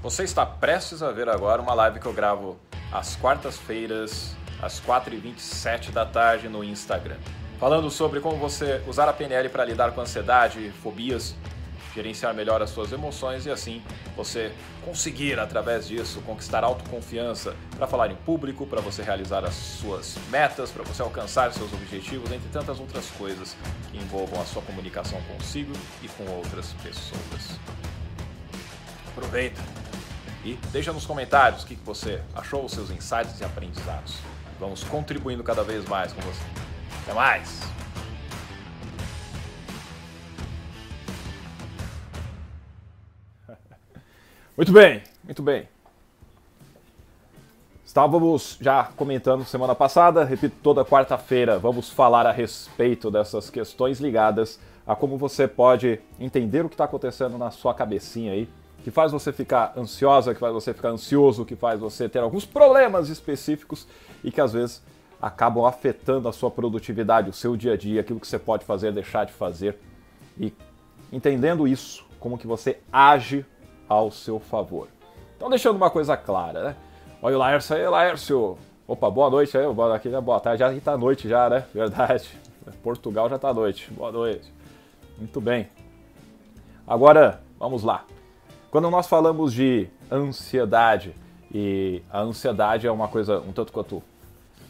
Você está prestes a ver agora uma live que eu gravo às quartas-feiras, às 4h27 da tarde no Instagram. Falando sobre como você usar a PNL para lidar com ansiedade, fobias, gerenciar melhor as suas emoções e assim você conseguir, através disso, conquistar autoconfiança para falar em público, para você realizar as suas metas, para você alcançar seus objetivos, entre tantas outras coisas que envolvam a sua comunicação consigo e com outras pessoas. Aproveita! E deixa nos comentários o que você achou, os seus insights e aprendizados. Vamos contribuindo cada vez mais com você. Até mais! Muito bem, muito bem. Estávamos já comentando semana passada, repito, toda quarta-feira vamos falar a respeito dessas questões ligadas a como você pode entender o que está acontecendo na sua cabecinha aí que faz você ficar ansiosa, que faz você ficar ansioso, que faz você ter alguns problemas específicos e que às vezes acabam afetando a sua produtividade, o seu dia a dia, aquilo que você pode fazer, deixar de fazer. E entendendo isso, como que você age ao seu favor. Então deixando uma coisa clara, né? Olha o Laércio aí, Laércio. Opa, boa noite aí, boa, aqui, né? boa tarde, já está noite já, né? Verdade. Portugal já está noite. Boa noite. Muito bem. Agora, vamos lá. Quando nós falamos de ansiedade, e a ansiedade é uma coisa um tanto quanto,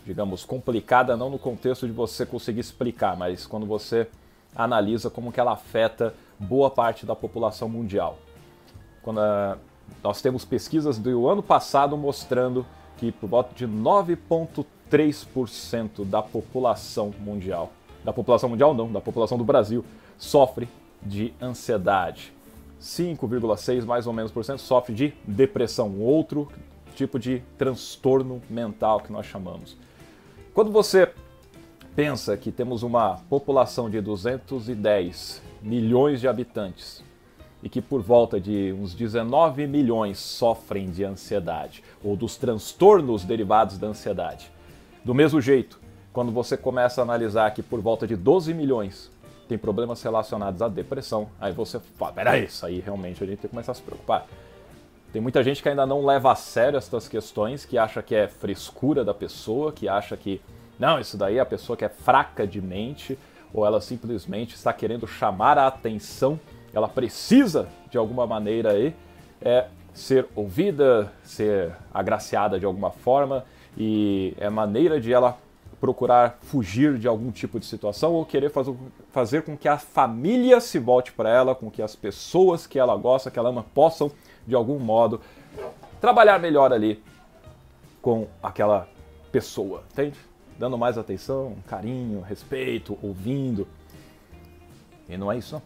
digamos, complicada, não no contexto de você conseguir explicar, mas quando você analisa como que ela afeta boa parte da população mundial. Quando a, ah, nós temos pesquisas do ano passado mostrando que por volta de 9,3% da população mundial, da população mundial não, da população do Brasil, sofre de ansiedade. 5,6 mais ou menos por cento sofre de depressão, outro tipo de transtorno mental que nós chamamos. Quando você pensa que temos uma população de 210 milhões de habitantes e que por volta de uns 19 milhões sofrem de ansiedade ou dos transtornos derivados da ansiedade. Do mesmo jeito, quando você começa a analisar que por volta de 12 milhões tem problemas relacionados à depressão, aí você fala, peraí, isso aí realmente a gente tem que começar a se preocupar. Tem muita gente que ainda não leva a sério essas questões, que acha que é frescura da pessoa, que acha que, não, isso daí é a pessoa que é fraca de mente, ou ela simplesmente está querendo chamar a atenção, ela precisa, de alguma maneira, aí, é, ser ouvida, ser agraciada de alguma forma, e é maneira de ela procurar fugir de algum tipo de situação ou querer fazer, fazer com que a família se volte para ela, com que as pessoas que ela gosta, que ela ama, possam, de algum modo, trabalhar melhor ali com aquela pessoa, entende? Dando mais atenção, carinho, respeito, ouvindo. E não é isso, não.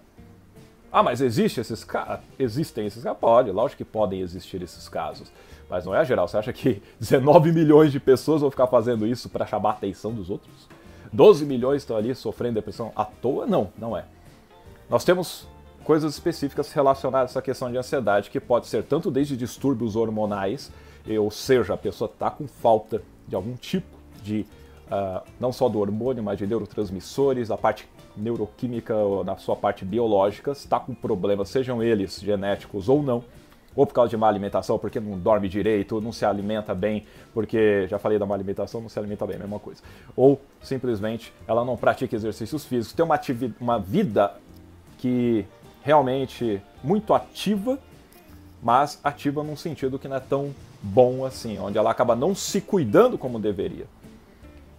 Ah, mas existe esses casos? Existem esses casos? Pode, lógico que podem existir esses casos. Mas não é geral. Você acha que 19 milhões de pessoas vão ficar fazendo isso para chamar a atenção dos outros? 12 milhões estão ali sofrendo depressão à toa? Não, não é. Nós temos coisas específicas relacionadas a essa questão de ansiedade, que pode ser tanto desde distúrbios hormonais, ou seja, a pessoa está com falta de algum tipo de, uh, não só do hormônio, mas de neurotransmissores, a parte neuroquímica, na sua parte biológica, está com problemas, sejam eles genéticos ou não, ou por causa de má alimentação, porque não dorme direito, não se alimenta bem, porque já falei da má alimentação, não se alimenta bem, mesma coisa. Ou simplesmente ela não pratica exercícios físicos, tem uma, uma vida que realmente muito ativa, mas ativa num sentido que não é tão bom assim, onde ela acaba não se cuidando como deveria.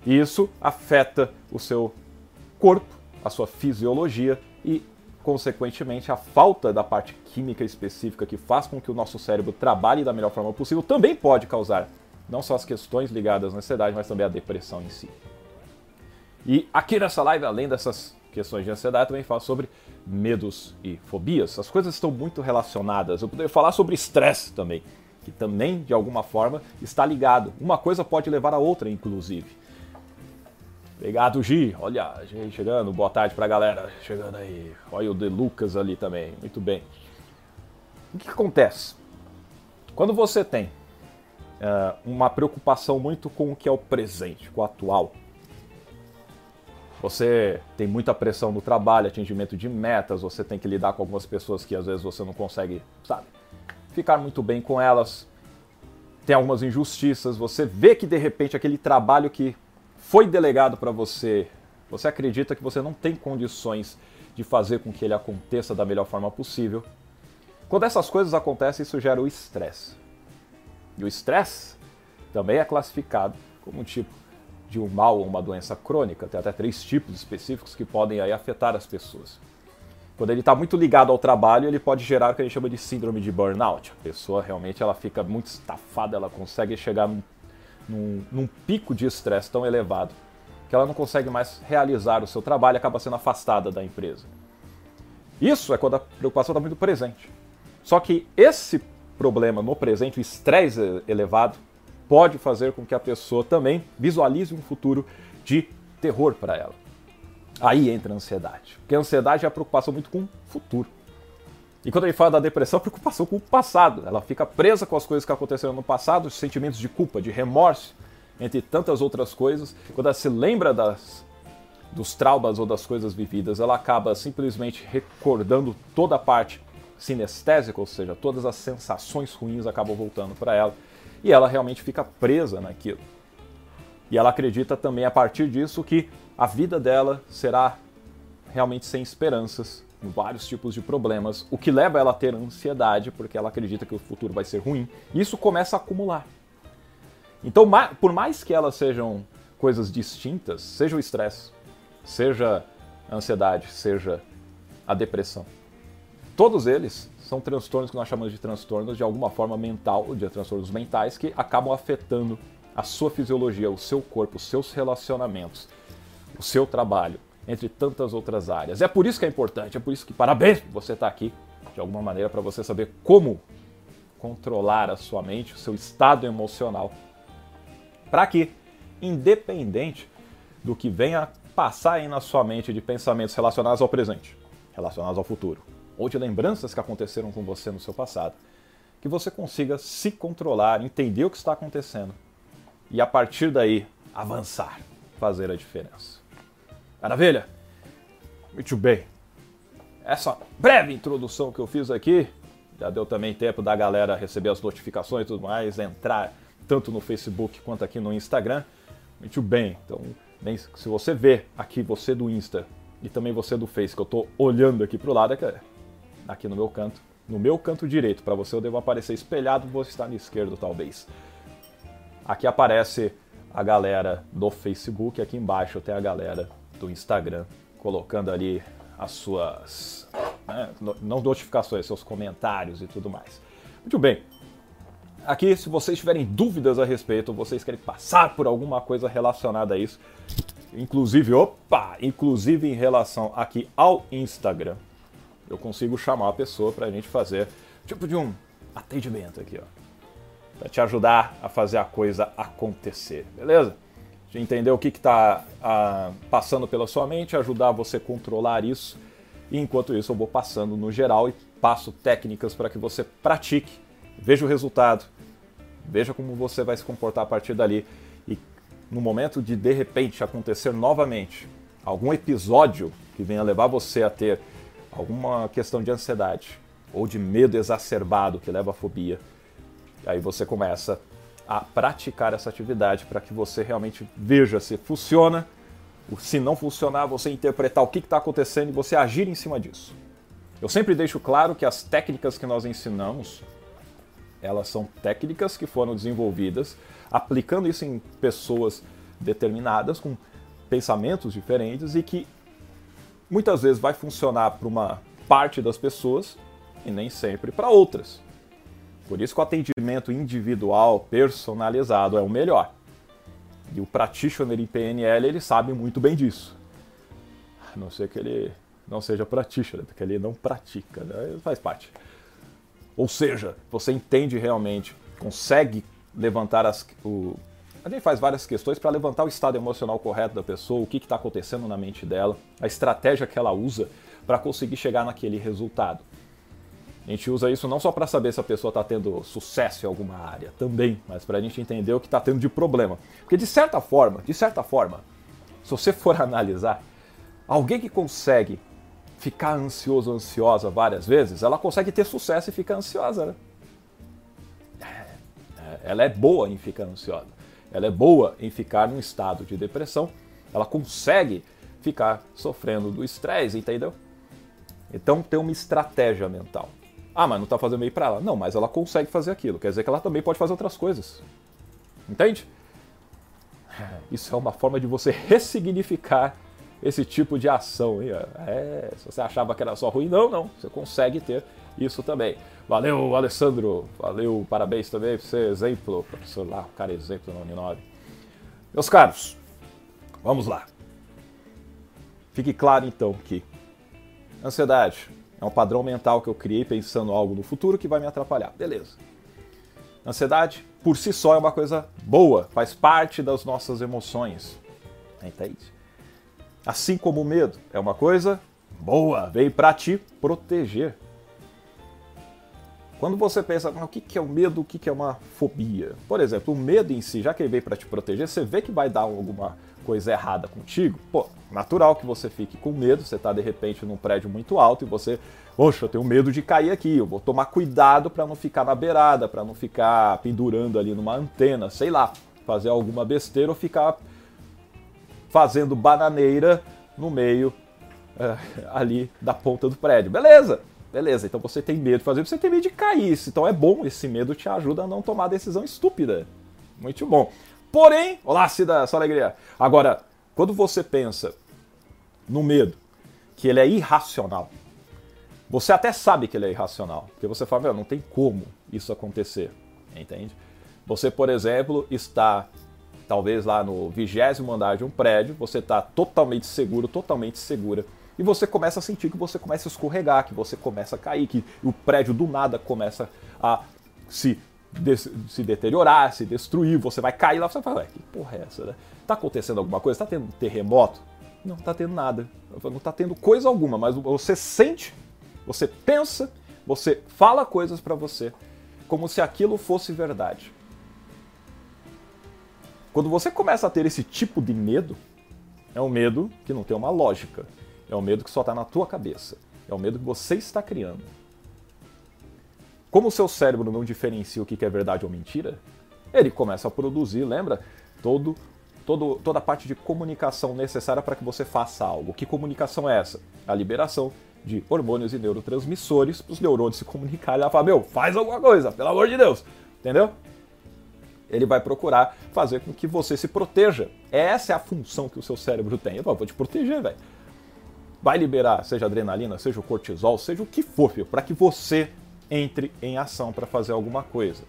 E isso afeta o seu corpo, a sua fisiologia e consequentemente, a falta da parte química específica que faz com que o nosso cérebro trabalhe da melhor forma possível também pode causar não só as questões ligadas à ansiedade, mas também a depressão em si. E aqui nessa live, além dessas questões de ansiedade, também falo sobre medos e fobias. As coisas estão muito relacionadas. Eu poderia falar sobre estresse também, que também, de alguma forma, está ligado. Uma coisa pode levar a outra, inclusive. Obrigado, Gi. Olha, gente chegando. Boa tarde pra galera. Chegando aí. Olha o De Lucas ali também. Muito bem. O que, acontece? Quando você tem uh, uma preocupação muito com o que é o presente, com o atual, você tem muita pressão no trabalho, atingimento de metas, você tem que lidar com algumas pessoas que às vezes você não consegue, sabe, ficar muito bem com elas, tem algumas injustiças, você vê que de repente aquele trabalho que foi delegado para você, você acredita que você não tem condições de fazer com que ele aconteça da melhor forma possível. Quando essas coisas acontecem, isso gera o estresse. E o estresse também é classificado como um tipo de um mal ou uma doença crônica. Tem até três tipos específicos que podem aí afetar as pessoas. Quando ele está muito ligado ao trabalho, ele pode gerar o que a gente chama de síndrome de burnout. A pessoa realmente ela fica muito estafada, ela consegue chegar num, num, num pico de estresse tão elevado que ela não consegue mais realizar o seu trabalho e acaba sendo afastada da empresa. Isso é quando a preocupação está muito presente. Só que esse problema no presente, o estresse elevado, pode fazer com que a pessoa também visualize um futuro de terror para ela. Aí entra a ansiedade. Porque a ansiedade é a preocupação muito com o futuro. E quando ele fala da depressão, preocupação com o passado. Ela fica presa com as coisas que aconteceram no passado, os sentimentos de culpa, de remorso, entre tantas outras coisas. Quando ela se lembra das, dos traumas ou das coisas vividas, ela acaba simplesmente recordando toda a parte sinestésica, ou seja, todas as sensações ruins acabam voltando para ela e ela realmente fica presa naquilo. E ela acredita também a partir disso que a vida dela será realmente sem esperanças, vários tipos de problemas, o que leva ela a ter ansiedade, porque ela acredita que o futuro vai ser ruim. E isso começa a acumular. Então, por mais que elas sejam coisas distintas, seja o estresse, seja a ansiedade, seja a depressão, todos eles são transtornos que nós chamamos de transtornos de alguma forma mental, de transtornos mentais que acabam afetando a sua fisiologia, o seu corpo, os seus relacionamentos, o seu trabalho, entre tantas outras áreas. É por isso que é importante, é por isso que parabéns você está aqui, de alguma maneira, para você saber como controlar a sua mente, o seu estado emocional, para que, independente do que venha passar aí na sua mente de pensamentos relacionados ao presente, relacionados ao futuro, ou de lembranças que aconteceram com você no seu passado, que você consiga se controlar, entender o que está acontecendo e a partir daí avançar, fazer a diferença. Maravilha? Muito bem. Essa breve introdução que eu fiz aqui já deu também tempo da galera receber as notificações e tudo mais, entrar tanto no Facebook quanto aqui no Instagram. Muito bem. Então, se você vê aqui você do Insta e também você do Face, que eu estou olhando aqui para o lado, é é aqui no meu canto, no meu canto direito. Para você eu devo aparecer espelhado, você está no esquerdo talvez. Aqui aparece a galera do Facebook, aqui embaixo tem a galera do Instagram colocando ali as suas né, não notificações, seus comentários e tudo mais. Muito bem. Aqui, se vocês tiverem dúvidas a respeito, vocês querem passar por alguma coisa relacionada a isso, inclusive, opa, inclusive em relação aqui ao Instagram, eu consigo chamar a pessoa para a gente fazer tipo de um atendimento aqui, ó, para te ajudar a fazer a coisa acontecer, beleza? De entender o que está ah, passando pela sua mente, ajudar você a controlar isso. E enquanto isso, eu vou passando no geral e passo técnicas para que você pratique, veja o resultado, veja como você vai se comportar a partir dali. E no momento de de repente acontecer novamente algum episódio que venha levar você a ter alguma questão de ansiedade ou de medo exacerbado que leva à fobia, aí você começa a praticar essa atividade para que você realmente veja se funciona, se não funcionar, você interpretar o que está acontecendo e você agir em cima disso. Eu sempre deixo claro que as técnicas que nós ensinamos, elas são técnicas que foram desenvolvidas aplicando isso em pessoas determinadas com pensamentos diferentes e que muitas vezes vai funcionar para uma parte das pessoas e nem sempre para outras. Por isso que o atendimento individual, personalizado, é o melhor. E o practitioner em PNL, ele sabe muito bem disso. A não ser que ele não seja practitioner, porque ele não pratica, né? faz parte. Ou seja, você entende realmente, consegue levantar as, o, a gente faz várias questões para levantar o estado emocional correto da pessoa, o que está acontecendo na mente dela, a estratégia que ela usa para conseguir chegar naquele resultado. A gente usa isso não só para saber se a pessoa está tendo sucesso em alguma área, também, mas para a gente entender o que está tendo de problema. Porque de certa forma, de certa forma, se você for analisar, alguém que consegue ficar ansioso, ansiosa várias vezes, ela consegue ter sucesso e ficar ansiosa, né? ela é boa em ficar ansiosa. Ela é boa em ficar num estado de depressão. Ela consegue ficar sofrendo do estresse, entendeu? Então tem uma estratégia mental. Ah, mas não está fazendo bem para ela. Não, mas ela consegue fazer aquilo. Quer dizer que ela também pode fazer outras coisas. Entende? Isso é uma forma de você ressignificar esse tipo de ação. É, se você achava que era só ruim, não, não. Você consegue ter isso também. Valeu, Alessandro. Valeu, parabéns também por ser exemplo. Professor lá, o cara é exemplo na Uninove. Meus caros, vamos lá. Fique claro então que ansiedade é um padrão mental que eu criei pensando algo no futuro que vai me atrapalhar. Beleza. Ansiedade, por si só, é uma coisa boa, faz parte das nossas emoções. Entende? Assim como o medo é uma coisa boa, veio para te proteger. Quando você pensa, o que é o medo, o que é uma fobia? Por exemplo, o medo em si, já que ele veio para te proteger, você vê que vai dar alguma coisa errada contigo, pô, natural que você fique com medo, você está de repente num prédio muito alto e você, poxa, eu tenho medo de cair aqui, eu vou tomar cuidado para não ficar na beirada, para não ficar pendurando ali numa antena, sei lá, fazer alguma besteira ou ficar fazendo bananeira no meio uh, ali da ponta do prédio. Beleza, beleza. Então você tem medo de fazer, você tem medo de cair. Então é bom, esse medo te ajuda a não tomar decisão estúpida. Muito bom. Porém, olá, Cida, sua alegria. Agora, quando você pensa no medo, que ele é irracional, você até sabe que ele é irracional, porque você fala, meu, não tem como isso acontecer, entende? Você, por exemplo, está talvez lá no vigésimo andar de um prédio, você está totalmente seguro, totalmente segura, e você começa a sentir que você começa a escorregar, que você começa a cair, que o prédio do nada começa a se, se deteriorar, se destruir, você vai cair lá, você fala, ué, que porra é essa, né? Tá acontecendo alguma coisa? Tá tendo terremoto? Não, tá tendo nada. Não tá tendo coisa alguma, mas você sente, você pensa, você fala coisas para você, como se aquilo fosse verdade. Quando você começa a ter esse tipo de medo, é um medo que não tem uma lógica. É um medo que só está na tua cabeça. É um medo que você está criando. Como o seu cérebro não diferencia o que é verdade ou mentira, ele começa a produzir, lembra? Todo, todo, toda a parte de comunicação necessária para que você faça algo. Que comunicação é essa? A liberação de hormônios e neurotransmissores para os neurônios se comunicarem. Ela fala, meu, faz alguma coisa, pelo amor de Deus. Entendeu? ele vai procurar fazer com que você se proteja. Essa é a função que o seu cérebro tem. Eu vou te proteger, velho. Vai liberar, seja adrenalina, seja o cortisol, seja o que for, para que você entre em ação para fazer alguma coisa.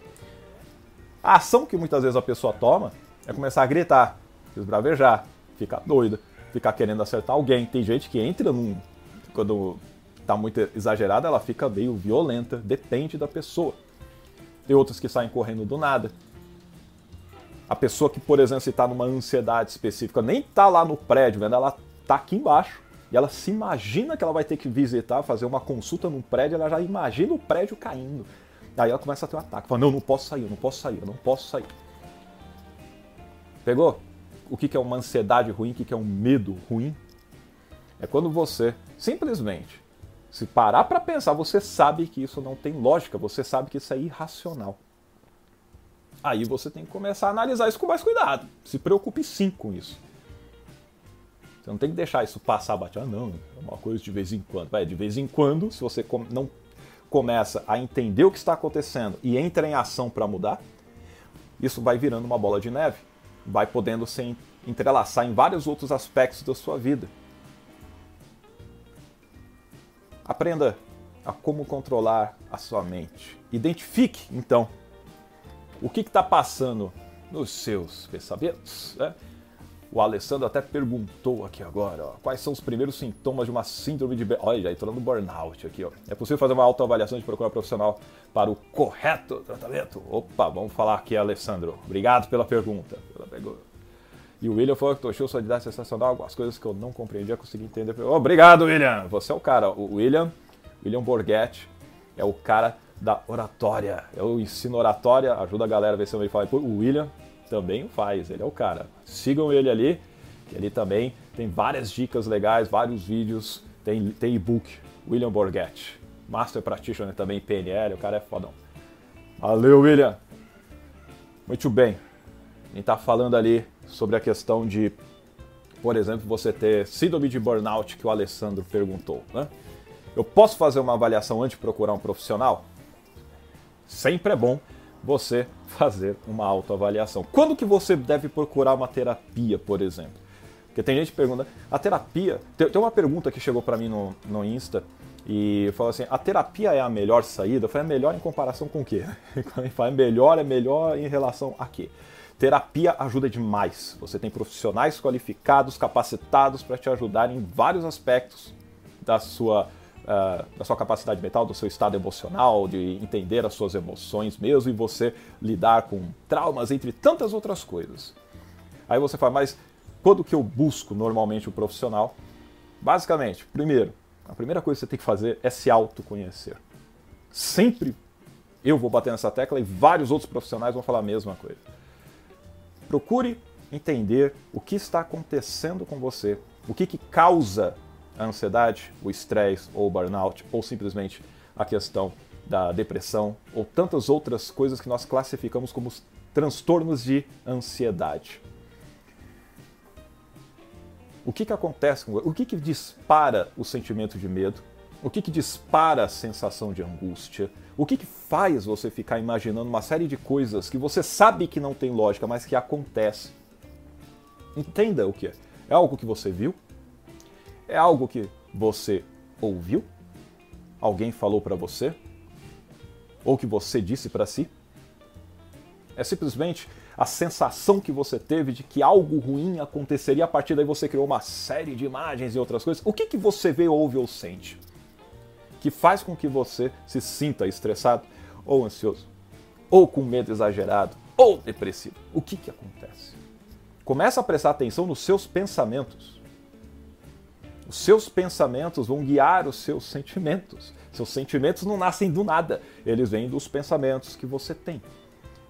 A ação que muitas vezes a pessoa toma é começar a gritar, esbravejar, ficar doida, ficar querendo acertar alguém. Tem gente que entra num. Quando está muito exagerada, ela fica meio violenta, depende da pessoa. Tem outros que saem correndo do nada. A pessoa que, por exemplo, está numa ansiedade específica, nem está lá no prédio, ela está aqui embaixo e ela se imagina que ela vai ter que visitar, fazer uma consulta num prédio, ela já imagina o prédio caindo. Aí ela começa a ter um ataque, fala, não, não posso sair, eu não posso sair, eu não posso sair. Pegou? O que é uma ansiedade ruim, o que é um medo ruim? É quando você simplesmente, se parar para pensar, você sabe que isso não tem lógica, você sabe que isso é irracional. Aí você tem que começar a analisar isso com mais cuidado. Se preocupe sim com isso. Você não tem que deixar isso passar batido. Ah, não, é uma coisa de vez em quando. Vai, de vez em quando, se você não começa a entender o que está acontecendo e entra em ação para mudar, isso vai virando uma bola de neve. Vai podendo se entrelaçar em vários outros aspectos da sua vida. Aprenda a como controlar a sua mente. Identifique, então, o que está passando nos seus pensamentos. Né? O Alessandro até perguntou aqui agora, ó, quais são os primeiros sintomas de uma síndrome de... Olha, já entrou no burnout aqui. Ó. É possível fazer uma autoavaliação de procurar profissional para o correto tratamento? Opa, vamos falar aqui, Alessandro. Obrigado pela pergunta. E o William falou que achou sua idade sensacional, algumas coisas que eu não compreendia, consegui entender. Obrigado, William! Você é o cara. O William, William Borghetti, é o cara da oratória. Eu ensino oratória, ajuda a galera a ver se eu me falo. O William também faz, ele é o cara. Sigam ele ali, que ele também tem várias dicas legais, vários vídeos, tem, tem e-book. William Borghetti, Master Practitioner também, PNL, o cara é fodão. Valeu, William! Muito bem. A gente está falando ali sobre a questão de, por exemplo, você ter síndrome de burnout que o Alessandro perguntou. Né? Eu posso fazer uma avaliação antes de procurar um profissional? Sempre é bom você fazer uma autoavaliação. Quando que você deve procurar uma terapia, por exemplo? Porque tem gente que pergunta, a terapia. Tem, uma pergunta que chegou para mim no, no Insta e falou assim: a terapia é a melhor saída? Eu falei, é melhor em comparação com o quê? Quando fala é melhor, é melhor em relação a quê? Terapia ajuda demais. Você tem profissionais qualificados, capacitados para te ajudar em vários aspectos da sua uh, da sua capacidade mental, do seu estado emocional, de entender as suas emoções mesmo e você lidar com traumas, entre tantas outras coisas. Aí você fala, mas quando que eu busco normalmente o profissional? Basicamente, primeiro, a primeira coisa que você tem que fazer é se autoconhecer. Sempre eu vou bater nessa tecla e vários outros profissionais vão falar a mesma coisa. Procure entender o que está acontecendo com você, o que, que causa a ansiedade, o estresse ou o burnout, ou simplesmente a questão da depressão, ou tantas outras coisas que nós classificamos como transtornos de ansiedade. O que, que acontece O que, que dispara o sentimento de medo? O que, que dispara a sensação de angústia? O que, que faz você ficar imaginando uma série de coisas que você sabe que não tem lógica, mas que acontece? Entenda o que é. É algo que você viu? É algo que você ouviu? Alguém falou para você? Ou que você disse para si? É simplesmente a sensação que você teve de que algo ruim aconteceria, a partir daí você criou uma série de imagens e outras coisas. O que, que você vê, ouve ou sente? Que faz com que você se sinta estressado ou ansioso, ou com medo exagerado, ou depressivo. O que, que acontece? Começa a prestar atenção nos seus pensamentos. Os seus pensamentos vão guiar os seus sentimentos. Seus sentimentos não nascem do nada, eles vêm dos pensamentos que você tem.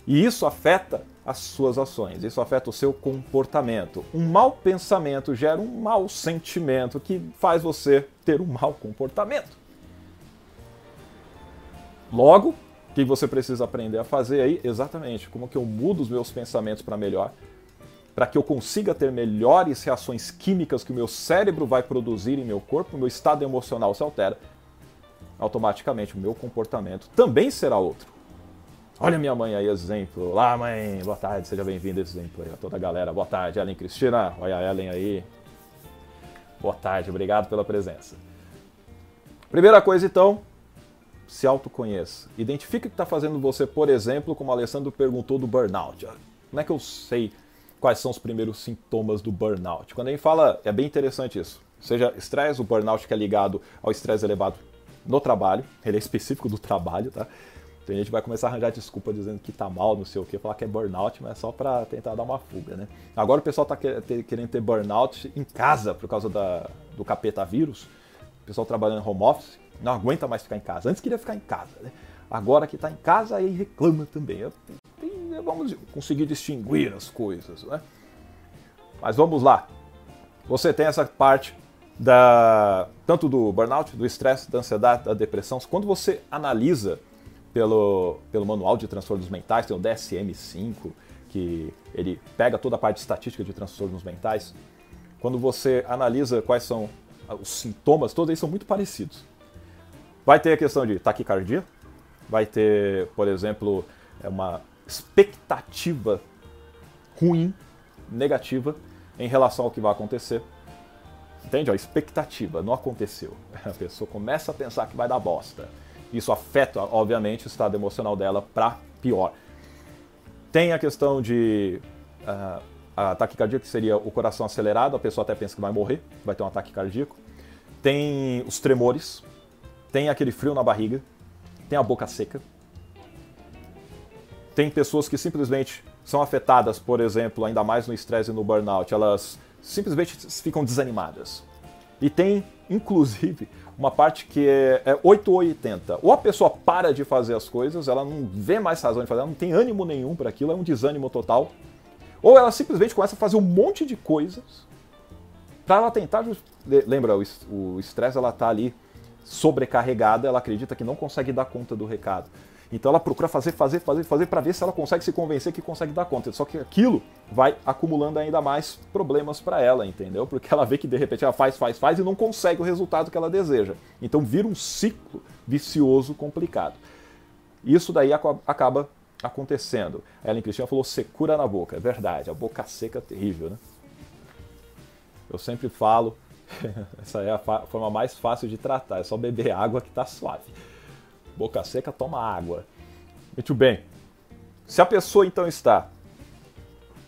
E isso afeta as suas ações, isso afeta o seu comportamento. Um mau pensamento gera um mau sentimento que faz você ter um mau comportamento. Logo, o que você precisa aprender a fazer aí? Exatamente, como que eu mudo os meus pensamentos para melhor, para que eu consiga ter melhores reações químicas que o meu cérebro vai produzir em meu corpo, meu estado emocional se altera, automaticamente o meu comportamento também será outro. Olha minha mãe aí, exemplo. Olá, mãe, boa tarde, seja bem-vindo exemplo aí a toda a galera. Boa tarde, Ellen Cristina. Olha a Ellen aí. Boa tarde, obrigado pela presença. Primeira coisa, então, se autoconheça. Identifique o que está fazendo você, por exemplo, como o Alessandro perguntou do burnout. Como é que eu sei quais são os primeiros sintomas do burnout. Quando a gente fala, é bem interessante isso. Seja estresse, o burnout que é ligado ao estresse elevado no trabalho, ele é específico do trabalho, tá? Tem gente que vai começar a arranjar desculpa dizendo que tá mal, não sei o que, falar que é burnout, mas é só para tentar dar uma fuga, né? Agora o pessoal tá querendo ter burnout em casa por causa da, do capeta vírus. O pessoal trabalhando em home office não aguenta mais ficar em casa. Antes queria ficar em casa, né? Agora que está em casa, aí reclama também vamos conseguir distinguir as coisas, né? Mas vamos lá. Você tem essa parte da tanto do burnout, do estresse, da ansiedade, da depressão. Quando você analisa pelo, pelo manual de transtornos mentais, tem o DSM-5, que ele pega toda a parte estatística de transtornos mentais. Quando você analisa quais são os sintomas, todos eles são muito parecidos. Vai ter a questão de taquicardia, vai ter, por exemplo, é uma expectativa ruim, negativa, em relação ao que vai acontecer. Entende? A expectativa não aconteceu. A pessoa começa a pensar que vai dar bosta. Isso afeta, obviamente, o estado emocional dela para pior. Tem a questão de uh, ataque cardíaco, que seria o coração acelerado, a pessoa até pensa que vai morrer, vai ter um ataque cardíaco. Tem os tremores, tem aquele frio na barriga, tem a boca seca, tem pessoas que simplesmente são afetadas, por exemplo, ainda mais no estresse e no burnout, elas simplesmente ficam desanimadas. E tem, inclusive, uma parte que é, é 8 ou 80. Ou a pessoa para de fazer as coisas, ela não vê mais razão de fazer, ela não tem ânimo nenhum para aquilo, é um desânimo total. Ou ela simplesmente começa a fazer um monte de coisas para ela tentar. Lembra, o estresse ela tá ali sobrecarregada, ela acredita que não consegue dar conta do recado. Então ela procura fazer, fazer, fazer, fazer para ver se ela consegue se convencer que consegue dar conta. Só que aquilo vai acumulando ainda mais problemas para ela, entendeu? Porque ela vê que de repente ela faz, faz, faz e não consegue o resultado que ela deseja. Então vira um ciclo vicioso complicado. Isso daí acaba acontecendo. A Ellen Cristina falou secura na boca. É verdade, a boca seca é terrível, né? Eu sempre falo, essa é a forma mais fácil de tratar, é só beber água que tá suave. Boca seca, toma água. Muito bem. Se a pessoa então está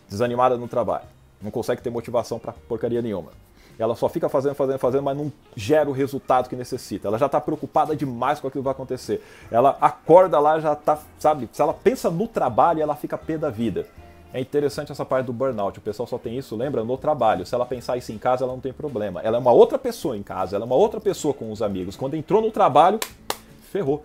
desanimada no trabalho, não consegue ter motivação para porcaria nenhuma, ela só fica fazendo, fazendo, fazendo, mas não gera o resultado que necessita. Ela já está preocupada demais com aquilo que vai acontecer. Ela acorda lá, já está, sabe? Se ela pensa no trabalho, ela fica pé da vida. É interessante essa parte do burnout. O pessoal só tem isso, lembra, no trabalho. Se ela pensar isso em casa, ela não tem problema. Ela é uma outra pessoa em casa, ela é uma outra pessoa com os amigos. Quando entrou no trabalho, ferrou.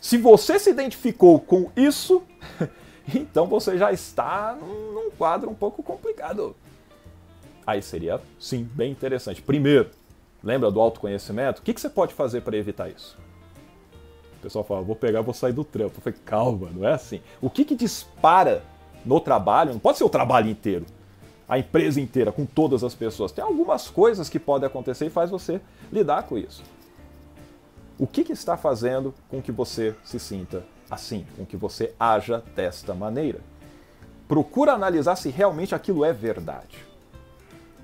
Se você se identificou com isso, então você já está num quadro um pouco complicado. Aí seria, sim, bem interessante. Primeiro, lembra do autoconhecimento? O que, você pode fazer para evitar isso? O pessoal fala, vou pegar, vou sair do trampo. Eu falei, calma, não é assim. O que, que dispara no trabalho? Não pode ser o trabalho inteiro, a empresa inteira, com todas as pessoas. Tem algumas coisas que podem acontecer e faz você lidar com isso. O que, que está fazendo com que você se sinta assim, com que você haja desta maneira? Procura analisar se realmente aquilo é verdade.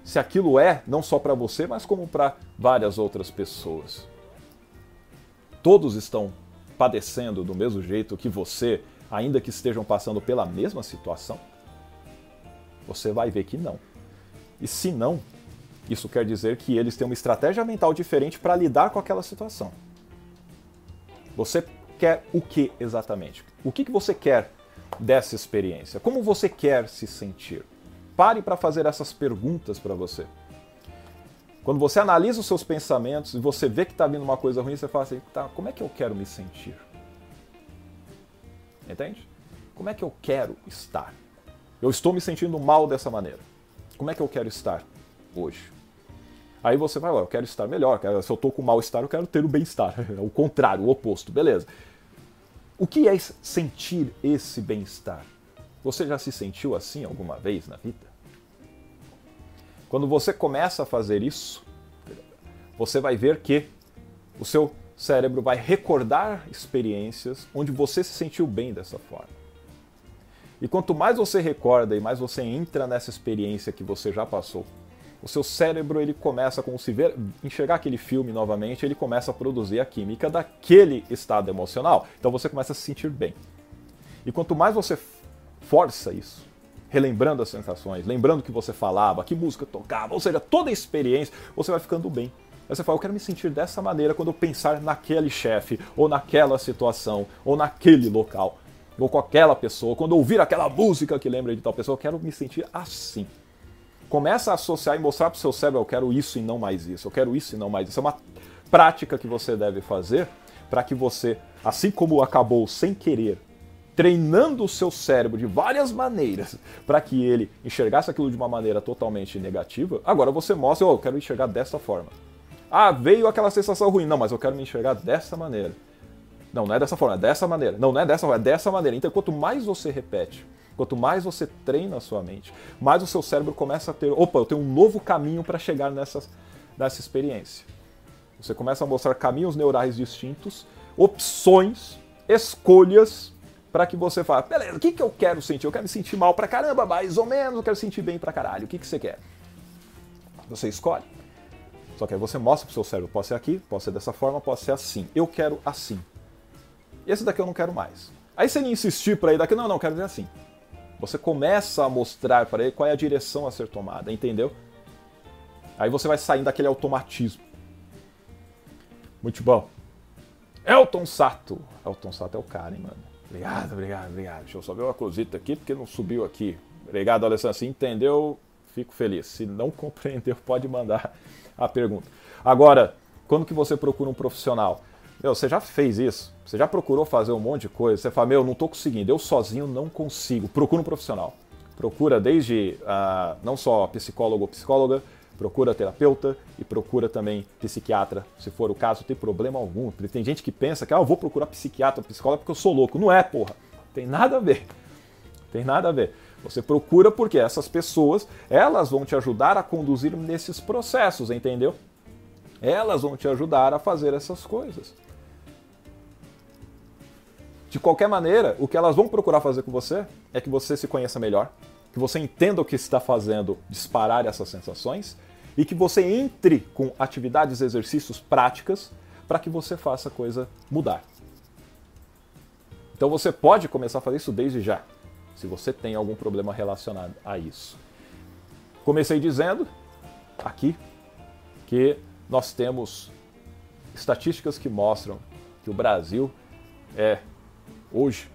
Se aquilo é não só para você, mas como para várias outras pessoas. Todos estão padecendo do mesmo jeito que você, ainda que estejam passando pela mesma situação? Você vai ver que não. E se não, isso quer dizer que eles têm uma estratégia mental diferente para lidar com aquela situação. Você quer o que exatamente? O que, que você quer dessa experiência? Como você quer se sentir? Pare para fazer essas perguntas para você. Quando você analisa os seus pensamentos e você vê que está vindo uma coisa ruim, você fala assim: tá, como é que eu quero me sentir? Entende? Como é que eu quero estar? Eu estou me sentindo mal dessa maneira. Como é que eu quero estar hoje? Aí você vai, eu quero estar melhor. Se eu estou com mal-estar, eu quero ter o bem-estar. O contrário, o oposto. Beleza. O que é sentir esse bem-estar? Você já se sentiu assim alguma vez na vida? Quando você começa a fazer isso, você vai ver que o seu cérebro vai recordar experiências onde você se sentiu bem dessa forma. E quanto mais você recorda e mais você entra nessa experiência que você já passou, o seu cérebro ele começa, como se ver, enxergar aquele filme novamente, ele começa a produzir a química daquele estado emocional. Então você começa a se sentir bem. E quanto mais você força isso, relembrando as sensações, lembrando que você falava, que música tocava, ou seja, toda a experiência, você vai ficando bem. Aí você fala, eu quero me sentir dessa maneira quando eu pensar naquele chefe, ou naquela situação, ou naquele local, ou com aquela pessoa, quando eu ouvir aquela música que lembra de tal pessoa, eu quero me sentir assim. Começa a associar e mostrar para o seu cérebro, eu quero isso e não mais isso, eu quero isso e não mais isso. É uma prática que você deve fazer para que você, assim como acabou sem querer, treinando o seu cérebro de várias maneiras para que ele enxergasse aquilo de uma maneira totalmente negativa, agora você mostra, oh, eu quero enxergar dessa forma. Ah, veio aquela sensação ruim. Não, mas eu quero me enxergar dessa maneira. Não, não é dessa forma, é dessa maneira. Não, não é dessa forma, é dessa maneira. Então, quanto mais você repete, Quanto mais você treina a sua mente, mais o seu cérebro começa a ter, opa, eu tenho um novo caminho para chegar nessa, nessa experiência. Você começa a mostrar caminhos neurais distintos, opções, escolhas para que você fale, beleza, o que, que eu quero sentir? Eu quero me sentir mal pra caramba, mais ou menos, eu quero sentir bem pra caralho. O que, que você quer? Você escolhe. Só que aí você mostra pro seu cérebro, pode ser aqui, pode ser dessa forma, pode ser assim. Eu quero assim. Esse daqui eu não quero mais. Aí se ele insistir para ir daqui, não, não, eu quero ver assim. Você começa a mostrar para ele qual é a direção a ser tomada, entendeu? Aí você vai saindo daquele automatismo. Muito bom. Elton Sato. Elton Sato é o cara, hein, mano. Obrigado, obrigado, obrigado. Deixa eu só ver uma cosita aqui, porque não subiu aqui. Obrigado, Alessandro. Se entendeu, fico feliz. Se não compreendeu, pode mandar a pergunta. Agora, quando que você procura um profissional? Meu, você já fez isso? Você já procurou fazer um monte de coisa? Você fala, meu, não estou conseguindo, eu sozinho não consigo. Procura um profissional. Procura desde uh, não só psicólogo ou psicóloga, Procura terapeuta e procura também psiquiatra, se for o caso, tem problema algum. Tem gente que pensa que ah, eu vou procurar psiquiatra, psicólogo porque eu sou louco. Não é, porra. Tem nada a ver. Tem nada a ver. Você procura porque essas pessoas, elas vão te ajudar a conduzir nesses processos, entendeu? Elas vão te ajudar a fazer essas coisas. De qualquer maneira, o que elas vão procurar fazer com você é que você se conheça melhor, que você entenda o que está fazendo disparar essas sensações e que você entre com atividades, exercícios, práticas para que você faça a coisa mudar. Então você pode começar a fazer isso desde já, se você tem algum problema relacionado a isso. Comecei dizendo aqui que nós temos estatísticas que mostram que o Brasil é, hoje,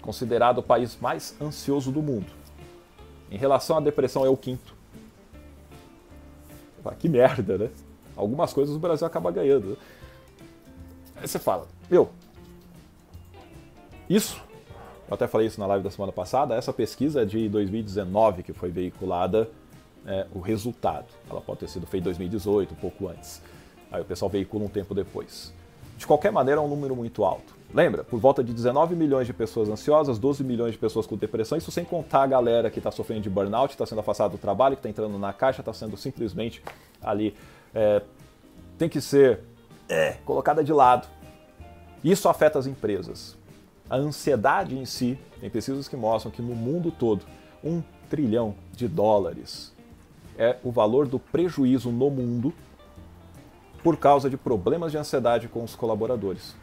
considerado o país mais ansioso do mundo. Em relação à depressão, é o quinto. Que merda, né? Algumas coisas o Brasil acaba ganhando. Né? Aí você fala, meu, isso, eu até falei isso na live da semana passada, essa pesquisa é de 2019 que foi veiculada é, o resultado. Ela pode ter sido feita em 2018, um pouco antes. Aí o pessoal veicula um tempo depois. De qualquer maneira, é um número muito alto. Lembra? Por volta de 19 milhões de pessoas ansiosas, 12 milhões de pessoas com depressão, isso sem contar a galera que está sofrendo de burnout, está sendo afastada do trabalho, que está entrando na caixa, está sendo simplesmente ali. É, tem que ser é, colocada de lado. Isso afeta as empresas. A ansiedade em si, tem pesquisas que mostram que no mundo todo, um trilhão de dólares é o valor do prejuízo no mundo por causa de problemas de ansiedade com os colaboradores.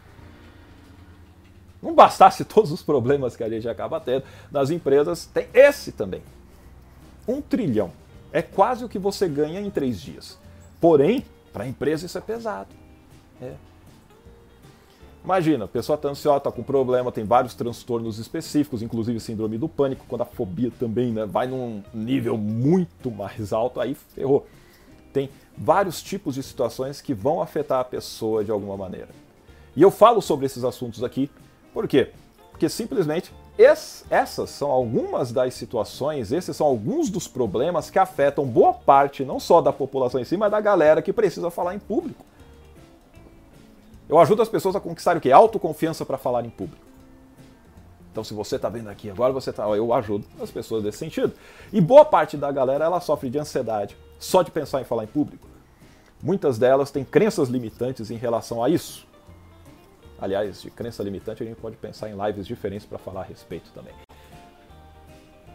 Não bastasse todos os problemas que a gente acaba tendo nas empresas, tem esse também. Um trilhão. É quase o que você ganha em três dias. Porém, para a empresa isso é pesado. É. Imagina, a pessoa está ansiosa, está com problema, tem vários transtornos específicos, inclusive síndrome do pânico, quando a fobia também né, vai num nível muito mais alto, aí ferrou. Tem vários tipos de situações que vão afetar a pessoa de alguma maneira. E eu falo sobre esses assuntos aqui, por quê? Porque simplesmente essas são algumas das situações, esses são alguns dos problemas que afetam boa parte, não só da população em si, mas da galera que precisa falar em público. Eu ajudo as pessoas a conquistar o quê? Autoconfiança para falar em público. Então, se você está vendo aqui agora, você tá, eu ajudo as pessoas nesse sentido. E boa parte da galera ela sofre de ansiedade só de pensar em falar em público. Muitas delas têm crenças limitantes em relação a isso. Aliás, de crença limitante a gente pode pensar em lives diferentes para falar a respeito também.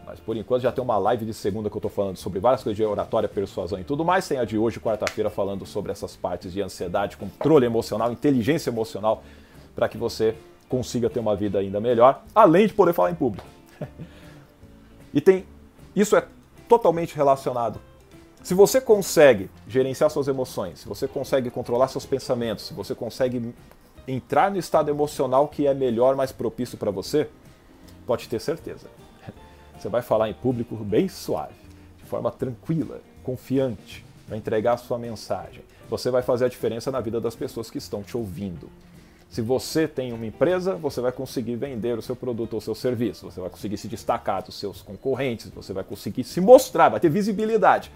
Mas por enquanto já tem uma live de segunda que eu estou falando sobre várias coisas de oratória, persuasão e tudo mais. Tem a de hoje, quarta-feira, falando sobre essas partes de ansiedade, controle emocional, inteligência emocional, para que você consiga ter uma vida ainda melhor, além de poder falar em público. e tem. Isso é totalmente relacionado. Se você consegue gerenciar suas emoções, se você consegue controlar seus pensamentos, se você consegue entrar no estado emocional que é melhor, mais propício para você, pode ter certeza você vai falar em público bem suave, de forma tranquila, confiante, vai entregar a sua mensagem. Você vai fazer a diferença na vida das pessoas que estão te ouvindo. Se você tem uma empresa, você vai conseguir vender o seu produto ou seu serviço, você vai conseguir se destacar dos seus concorrentes, você vai conseguir se mostrar, vai ter visibilidade.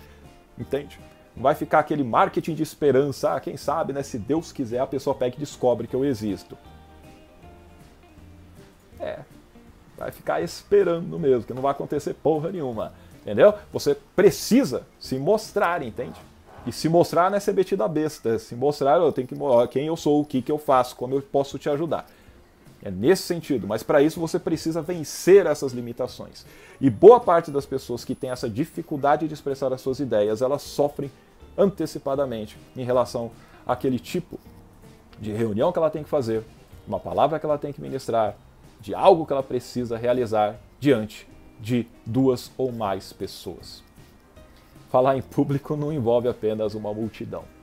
Entende? Não vai ficar aquele marketing de esperança, ah, quem sabe, né? Se Deus quiser, a pessoa pega e descobre que eu existo. É, vai ficar esperando mesmo, que não vai acontecer porra nenhuma. Entendeu? Você precisa se mostrar, entende? E se mostrar não é ser metido a besta. Se mostrar, eu tenho que mostrar quem eu sou, o que, que eu faço, como eu posso te ajudar. É nesse sentido, mas para isso você precisa vencer essas limitações. E boa parte das pessoas que têm essa dificuldade de expressar as suas ideias, elas sofrem antecipadamente em relação àquele tipo de reunião que ela tem que fazer, uma palavra que ela tem que ministrar, de algo que ela precisa realizar diante de duas ou mais pessoas. Falar em público não envolve apenas uma multidão.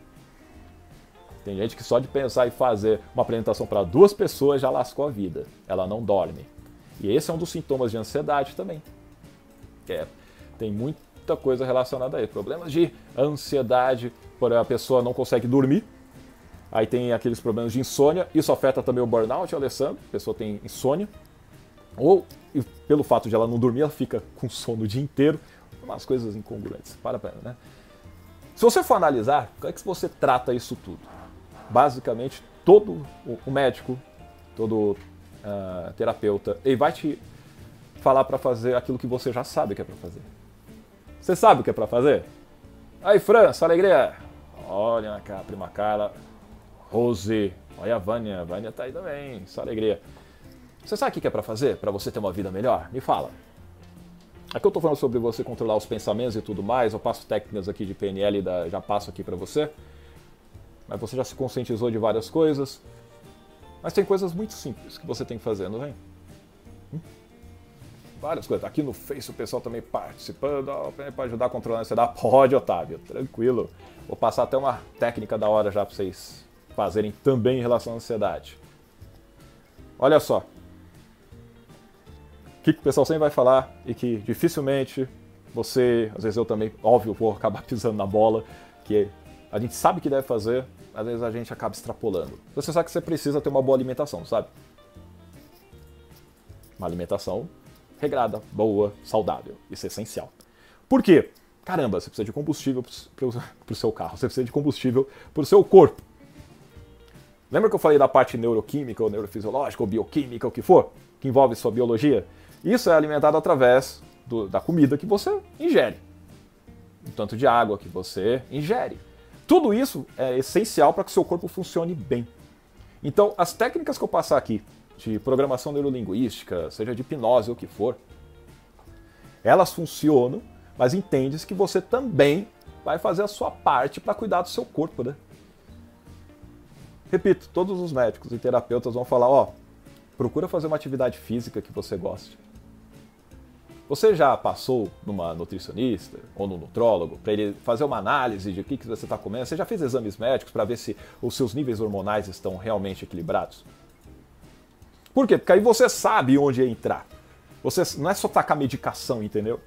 Tem gente que só de pensar em fazer uma apresentação para duas pessoas já lascou a vida. Ela não dorme. E esse é um dos sintomas de ansiedade também. É, tem muita coisa relacionada a. Problemas de ansiedade, por a pessoa não consegue dormir, Aí tem aqueles problemas de insônia. Isso afeta também o burnout, Alessandro. A pessoa tem insônia. Ou, pelo fato de ela não dormir, ela fica com sono o dia inteiro. Umas coisas incongruentes. Para, para, né? Se você for analisar, como é que você trata isso tudo? Basicamente, todo o médico, todo uh, terapeuta, ele vai te falar para fazer aquilo que você já sabe que é para fazer. Você sabe o que é para fazer? Aí, França, alegria! Olha a prima Carla, Rose, olha a Vânia, a Vânia tá aí também, só alegria. Você sabe o que é para fazer para você ter uma vida melhor? Me fala. Aqui eu estou falando sobre você controlar os pensamentos e tudo mais, eu passo técnicas aqui de PNL, já passo aqui para você. Mas você já se conscientizou de várias coisas. Mas tem coisas muito simples que você tem que fazer, não vem? Hum? Várias coisas. Aqui no Face o pessoal também participando, para ajudar a controlar a ansiedade. Pode, Otávio, tranquilo. Vou passar até uma técnica da hora já para vocês fazerem também em relação à ansiedade. Olha só, que, que o pessoal sempre vai falar e que dificilmente você, às vezes eu também, óbvio, vou acabar pisando na bola, que a gente sabe que deve fazer, às vezes a gente acaba extrapolando. Você sabe que você precisa ter uma boa alimentação, sabe? Uma alimentação regrada, boa, saudável. Isso é essencial. Por quê? Caramba, você precisa de combustível para o seu carro, você precisa de combustível para o seu corpo. Lembra que eu falei da parte neuroquímica, ou neurofisiológica, ou bioquímica, o que for, que envolve sua biologia? Isso é alimentado através do, da comida que você ingere, o tanto de água que você ingere. Tudo isso é essencial para que seu corpo funcione bem. Então, as técnicas que eu passar aqui, de programação neurolinguística, seja de hipnose ou o que for, elas funcionam, mas entende-se que você também vai fazer a sua parte para cuidar do seu corpo, né? Repito, todos os médicos e terapeutas vão falar, ó, procura fazer uma atividade física que você goste. Você já passou numa nutricionista ou no nutrólogo para ele fazer uma análise de o que, que você está comendo? Você já fez exames médicos para ver se os seus níveis hormonais estão realmente equilibrados? Por quê? Porque aí você sabe onde entrar. Você não é só tacar medicação, entendeu?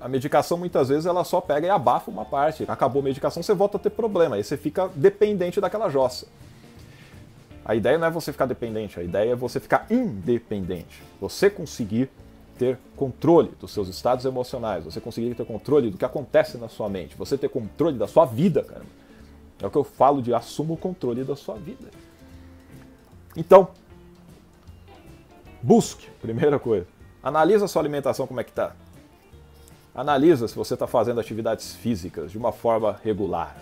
A medicação muitas vezes ela só pega e abafa uma parte. Acabou a medicação, você volta a ter problema. Aí você fica dependente daquela jossa. A ideia não é você ficar dependente, a ideia é você ficar independente. Você conseguir ter controle dos seus estados emocionais, você conseguir ter controle do que acontece na sua mente, você ter controle da sua vida, cara. É o que eu falo de assuma o controle da sua vida. Então, busque, primeira coisa. Analisa a sua alimentação como é que tá. Analisa se você está fazendo atividades físicas de uma forma regular.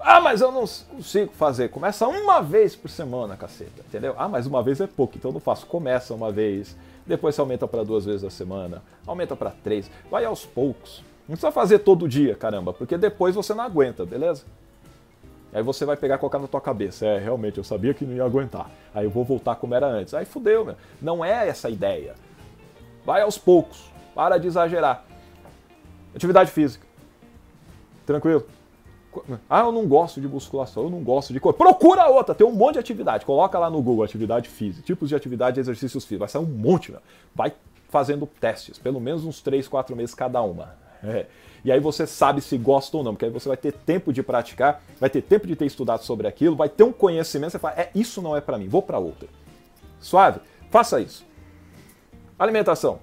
Ah, mas eu não consigo fazer. Começa uma vez por semana, caceta, entendeu? Ah, mas uma vez é pouco, então eu não faço. Começa uma vez depois você aumenta para duas vezes a semana, aumenta para três, vai aos poucos. Não precisa fazer todo dia, caramba, porque depois você não aguenta, beleza? Aí você vai pegar e colocar na tua cabeça, é, realmente, eu sabia que não ia aguentar. Aí eu vou voltar como era antes. Aí fudeu, meu. Não é essa a ideia. Vai aos poucos, para de exagerar. Atividade física. Tranquilo? Ah, eu não gosto de musculação, eu não gosto de coisa. Procura outra, tem um monte de atividade. Coloca lá no Google atividade física, tipos de atividade e exercícios físicos. Vai sair um monte, Vai fazendo testes, pelo menos uns 3, 4 meses cada uma. É. E aí você sabe se gosta ou não, porque aí você vai ter tempo de praticar, vai ter tempo de ter estudado sobre aquilo, vai ter um conhecimento, você fala, é, isso não é para mim, vou para outra. Suave? Faça isso. Alimentação.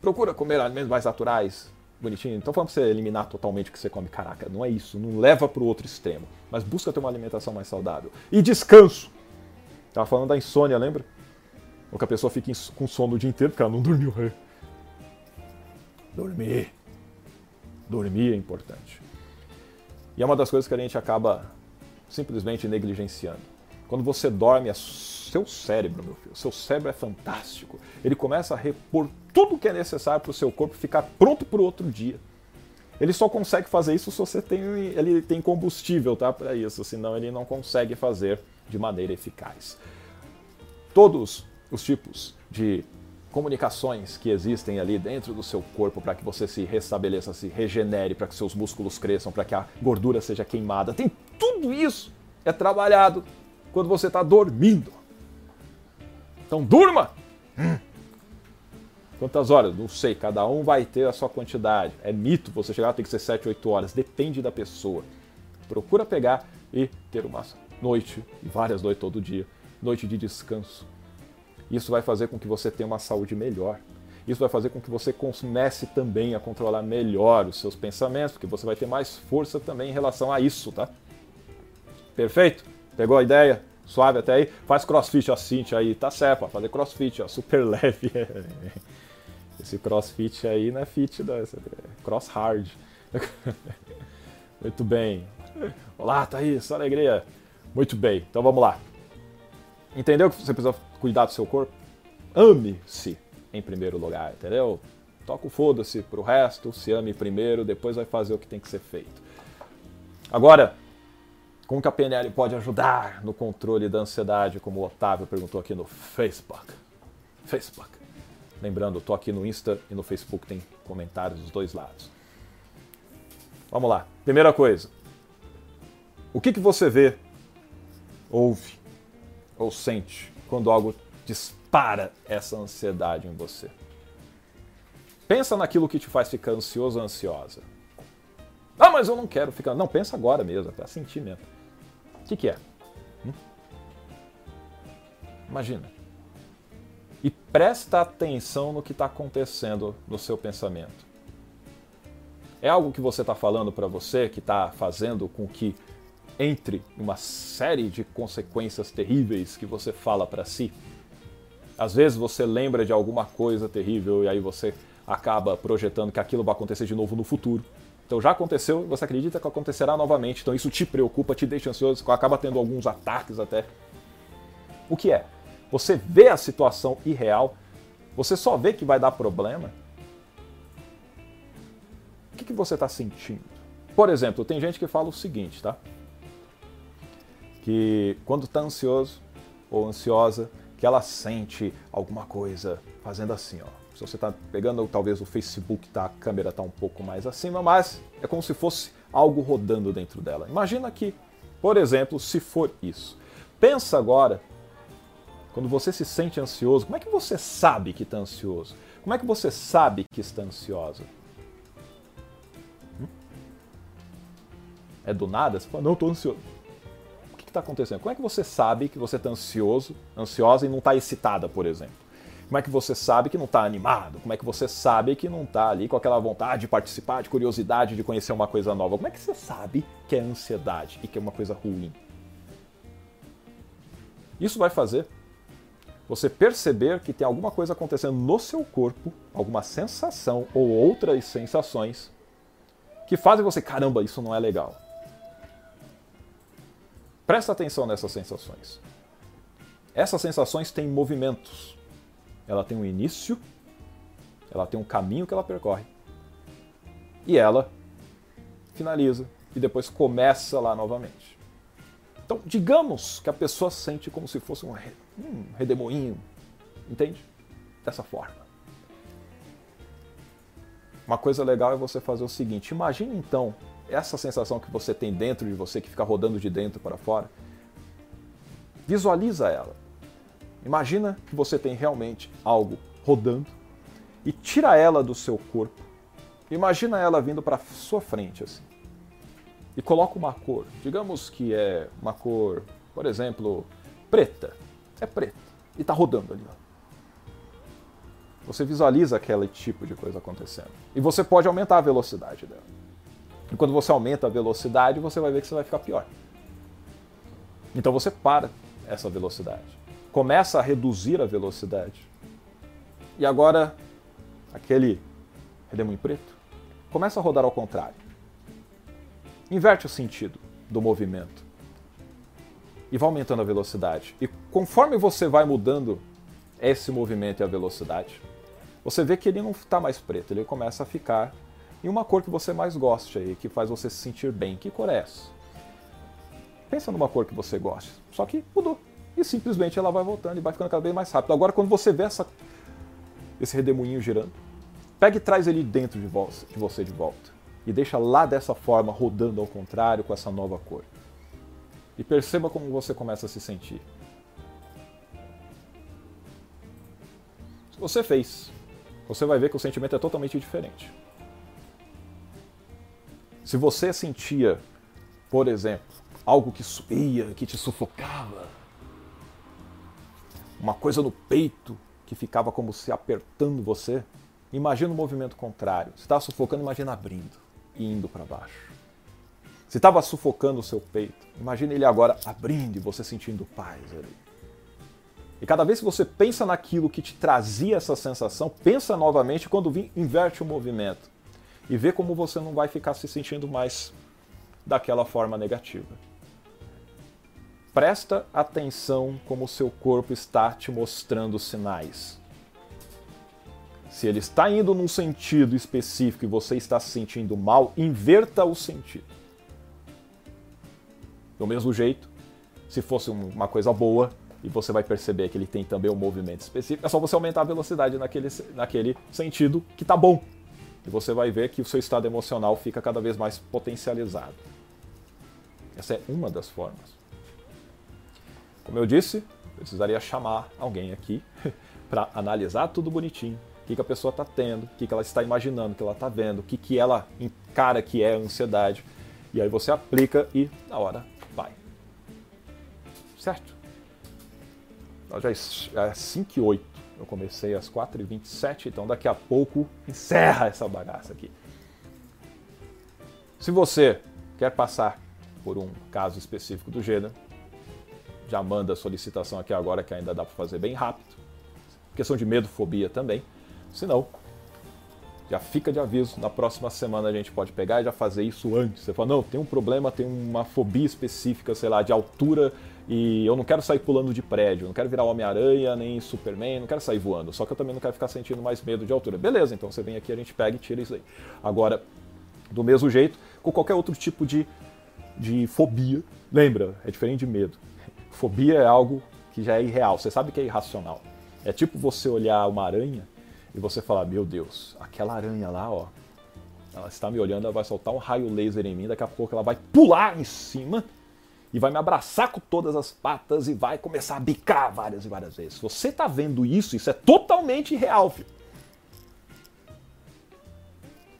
Procura comer alimentos mais naturais, bonitinho. Então falando pra você eliminar totalmente o que você come. Caraca, não é isso. Não leva pro outro extremo. Mas busca ter uma alimentação mais saudável. E descanso. Tava falando da insônia, lembra? Ou que a pessoa fica com sono o dia inteiro porque ela não dormiu. É. Dormir. Dormir é importante. E é uma das coisas que a gente acaba simplesmente negligenciando. Quando você dorme, é seu cérebro, meu filho, seu cérebro é fantástico. Ele começa a repor tudo que é necessário para o seu corpo ficar pronto para o outro dia. Ele só consegue fazer isso se você tem, ele tem combustível tá, para isso, senão ele não consegue fazer de maneira eficaz. Todos os tipos de comunicações que existem ali dentro do seu corpo para que você se restabeleça, se regenere, para que seus músculos cresçam, para que a gordura seja queimada. Tem tudo isso é trabalhado quando você está dormindo. Então durma! Quantas horas? Não sei, cada um vai ter a sua quantidade. É mito você chegar, tem que ser 7, 8 horas, depende da pessoa. Procura pegar e ter uma noite, várias noites todo dia, noite de descanso. Isso vai fazer com que você tenha uma saúde melhor. Isso vai fazer com que você comece também a controlar melhor os seus pensamentos, porque você vai ter mais força também em relação a isso, tá? Perfeito? Pegou a ideia? Suave até aí? Faz crossfit, ó, Cintia aí, tá certo, pode fazer crossfit, ó, super leve. Esse crossfit aí não é fit, não, é cross hard. Muito bem. Olá, Thaís, alegria. Muito bem, então vamos lá. Entendeu que você precisa cuidar do seu corpo? Ame-se em primeiro lugar, entendeu? Toca o foda-se pro resto, se ame primeiro, depois vai fazer o que tem que ser feito. Agora, como que a PNL pode ajudar no controle da ansiedade, como o Otávio perguntou aqui no Facebook? Facebook. Lembrando, tô aqui no Insta e no Facebook tem comentários dos dois lados. Vamos lá. Primeira coisa. O que, que você vê, ouve ou sente quando algo dispara essa ansiedade em você? Pensa naquilo que te faz ficar ansioso ou ansiosa. Ah, mas eu não quero ficar. Não, pensa agora mesmo, é para sentir mesmo. Que, que é? Hum? Imagina. E presta atenção no que está acontecendo no seu pensamento. É algo que você está falando para você que está fazendo com que entre uma série de consequências terríveis que você fala para si? Às vezes você lembra de alguma coisa terrível e aí você acaba projetando que aquilo vai acontecer de novo no futuro. Então já aconteceu, você acredita que acontecerá novamente, então isso te preocupa, te deixa ansioso, acaba tendo alguns ataques até. O que é? Você vê a situação irreal, você só vê que vai dar problema. O que, que você está sentindo? Por exemplo, tem gente que fala o seguinte, tá? Que quando está ansioso ou ansiosa, que ela sente alguma coisa fazendo assim, ó se você está pegando talvez o Facebook, tá, a câmera está um pouco mais acima, mas é como se fosse algo rodando dentro dela. Imagina que, por exemplo, se for isso. Pensa agora, quando você se sente ansioso, como é que você sabe que está ansioso? Como é que você sabe que está ansiosa? Hum? É do nada? Você fala, não, estou ansioso. O que está acontecendo? Como é que você sabe que você está ansioso, ansiosa e não está excitada, por exemplo? Como é que você sabe que não está animado? Como é que você sabe que não está ali com aquela vontade de participar, de curiosidade, de conhecer uma coisa nova? Como é que você sabe que é ansiedade e que é uma coisa ruim? Isso vai fazer você perceber que tem alguma coisa acontecendo no seu corpo, alguma sensação ou outras sensações que fazem você, caramba, isso não é legal. Presta atenção nessas sensações. Essas sensações têm movimentos ela tem um início, ela tem um caminho que ela percorre. E ela finaliza e depois começa lá novamente. Então, digamos que a pessoa sente como se fosse um, redemoinho, entende? Dessa forma. Uma coisa legal é você fazer o seguinte: imagine então essa sensação que você tem dentro de você, que fica rodando de dentro para fora. Visualiza ela. Imagina que você tem realmente algo rodando e tira ela do seu corpo. Imagina ela vindo para sua frente assim. E coloca uma cor. Digamos que é uma cor, por exemplo, preta. É preta e está rodando ali. Você visualiza aquele tipo de coisa acontecendo. E você pode aumentar a velocidade dela. E quando você aumenta a velocidade, você vai ver que você vai ficar pior. Então você para essa velocidade começa a reduzir a velocidade. E agora, aquele redemoinho preto começa a rodar ao contrário. Inverte o sentido do movimento e vai aumentando a velocidade. E conforme você vai mudando esse movimento e a velocidade, você vê que ele não está mais preto, ele começa a ficar em uma cor que você mais gosta e que faz você se sentir bem. Que cor é essa? Pensa numa cor que você gosta, só que mudou e simplesmente ela vai voltando e vai ficando cada vez mais rápido. Agora, quando você vê essa, esse redemoinho girando, pega e traz ele dentro de, volta, de você de volta e deixa lá dessa forma, rodando ao contrário com essa nova cor. E perceba como você começa a se sentir. Se você fez, você vai ver que o sentimento é totalmente diferente. Se você sentia, por exemplo, algo que subia, que te sufocava, uma coisa no peito que ficava como se apertando você, imagina o movimento contrário. Se estava sufocando, imagina abrindo e indo para baixo. Se estava sufocando o seu peito, imagine ele agora abrindo e você sentindo paz ali. E cada vez que você pensa naquilo que te trazia essa sensação, pensa novamente quando vir, inverte o movimento e vê como você não vai ficar se sentindo mais daquela forma negativa. Presta atenção como seu corpo está te mostrando sinais. Se ele está indo num sentido específico e você está se sentindo mal, inverta o sentido. Do mesmo jeito, se fosse uma coisa boa e você vai perceber que ele tem também um movimento específico, é só você aumentar a velocidade naquele, naquele sentido que está bom. E você vai ver que o seu estado emocional fica cada vez mais potencializado. Essa é uma das formas. Como eu disse, precisaria chamar alguém aqui para analisar tudo bonitinho. O que, que a pessoa está tendo, o que, que ela está imaginando, o que ela está vendo, o que, que ela encara que é ansiedade. E aí você aplica e na hora vai. Certo? Então já é 5 e 8. Eu comecei às 4h27, então daqui a pouco encerra essa bagaça aqui. Se você quer passar por um caso específico do gênero, já manda a solicitação aqui agora que ainda dá para fazer bem rápido. Questão de medo, fobia também. Se não, já fica de aviso, na próxima semana a gente pode pegar e já fazer isso antes. Você fala, não, tem um problema, tem uma fobia específica, sei lá, de altura e eu não quero sair pulando de prédio, não quero virar Homem-Aranha, nem Superman, não quero sair voando, só que eu também não quero ficar sentindo mais medo de altura. Beleza, então você vem aqui, a gente pega e tira isso aí. Agora, do mesmo jeito, com qualquer outro tipo de, de fobia, lembra, é diferente de medo. Fobia é algo que já é irreal, você sabe que é irracional. É tipo você olhar uma aranha e você falar, meu Deus, aquela aranha lá, ó, ela está me olhando, ela vai soltar um raio laser em mim, daqui a pouco ela vai pular em cima e vai me abraçar com todas as patas e vai começar a bicar várias e várias vezes. Você está vendo isso, isso é totalmente irreal, filho.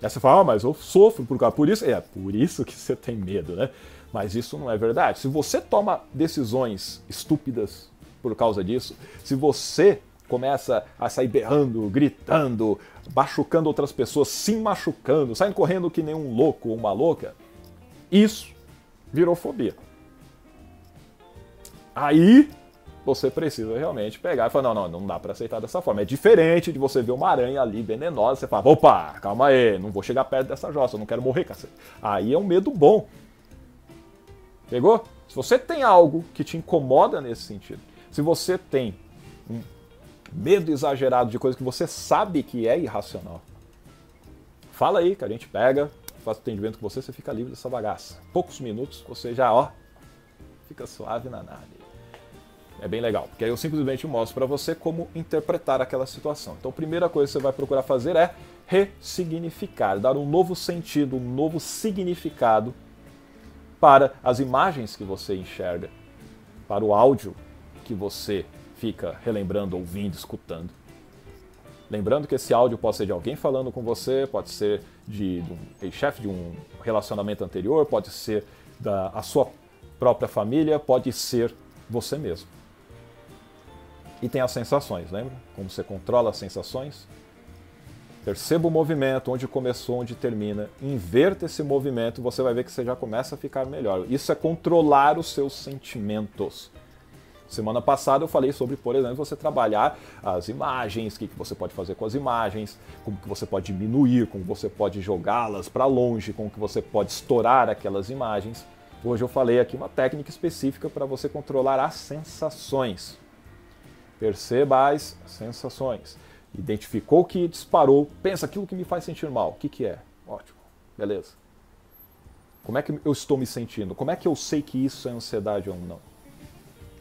Aí você fala, ah, mas eu sofro por causa por isso. É, por isso que você tem medo, né? Mas isso não é verdade. Se você toma decisões estúpidas por causa disso, se você começa a sair berrando, gritando, machucando outras pessoas, se machucando, saindo correndo que nem um louco ou uma louca, isso virou fobia. Aí você precisa realmente pegar e falar: não, não, não dá para aceitar dessa forma. É diferente de você ver uma aranha ali venenosa, você fala: opa, calma aí, não vou chegar perto dessa jossa, eu não quero morrer, cacete. Aí é um medo bom. Pegou? Se você tem algo que te incomoda nesse sentido, se você tem um medo exagerado de coisa que você sabe que é irracional. Fala aí que a gente pega, faz o atendimento com você, você fica livre dessa bagaça. Poucos minutos, você já, ó, fica suave na nave. É bem legal, porque aí eu simplesmente mostro para você como interpretar aquela situação. Então, a primeira coisa que você vai procurar fazer é ressignificar, dar um novo sentido, um novo significado para as imagens que você enxerga, para o áudio que você fica relembrando, ouvindo, escutando. Lembrando que esse áudio pode ser de alguém falando com você, pode ser de, de um chefe de um relacionamento anterior, pode ser da a sua própria família, pode ser você mesmo. E tem as sensações, lembra? Como você controla as sensações? Perceba o movimento, onde começou, onde termina. Inverta esse movimento, você vai ver que você já começa a ficar melhor. Isso é controlar os seus sentimentos. Semana passada eu falei sobre, por exemplo, você trabalhar as imagens, o que, você pode fazer com as imagens, como que você pode diminuir, como você pode jogá-las para longe, como que você pode estourar aquelas imagens. Hoje eu falei aqui uma técnica específica para você controlar as sensações. Perceba as sensações. Identificou que disparou, pensa aquilo que me faz sentir mal. O que, que é? Ótimo, beleza. Como é que eu estou me sentindo? Como é que eu sei que isso é ansiedade ou não?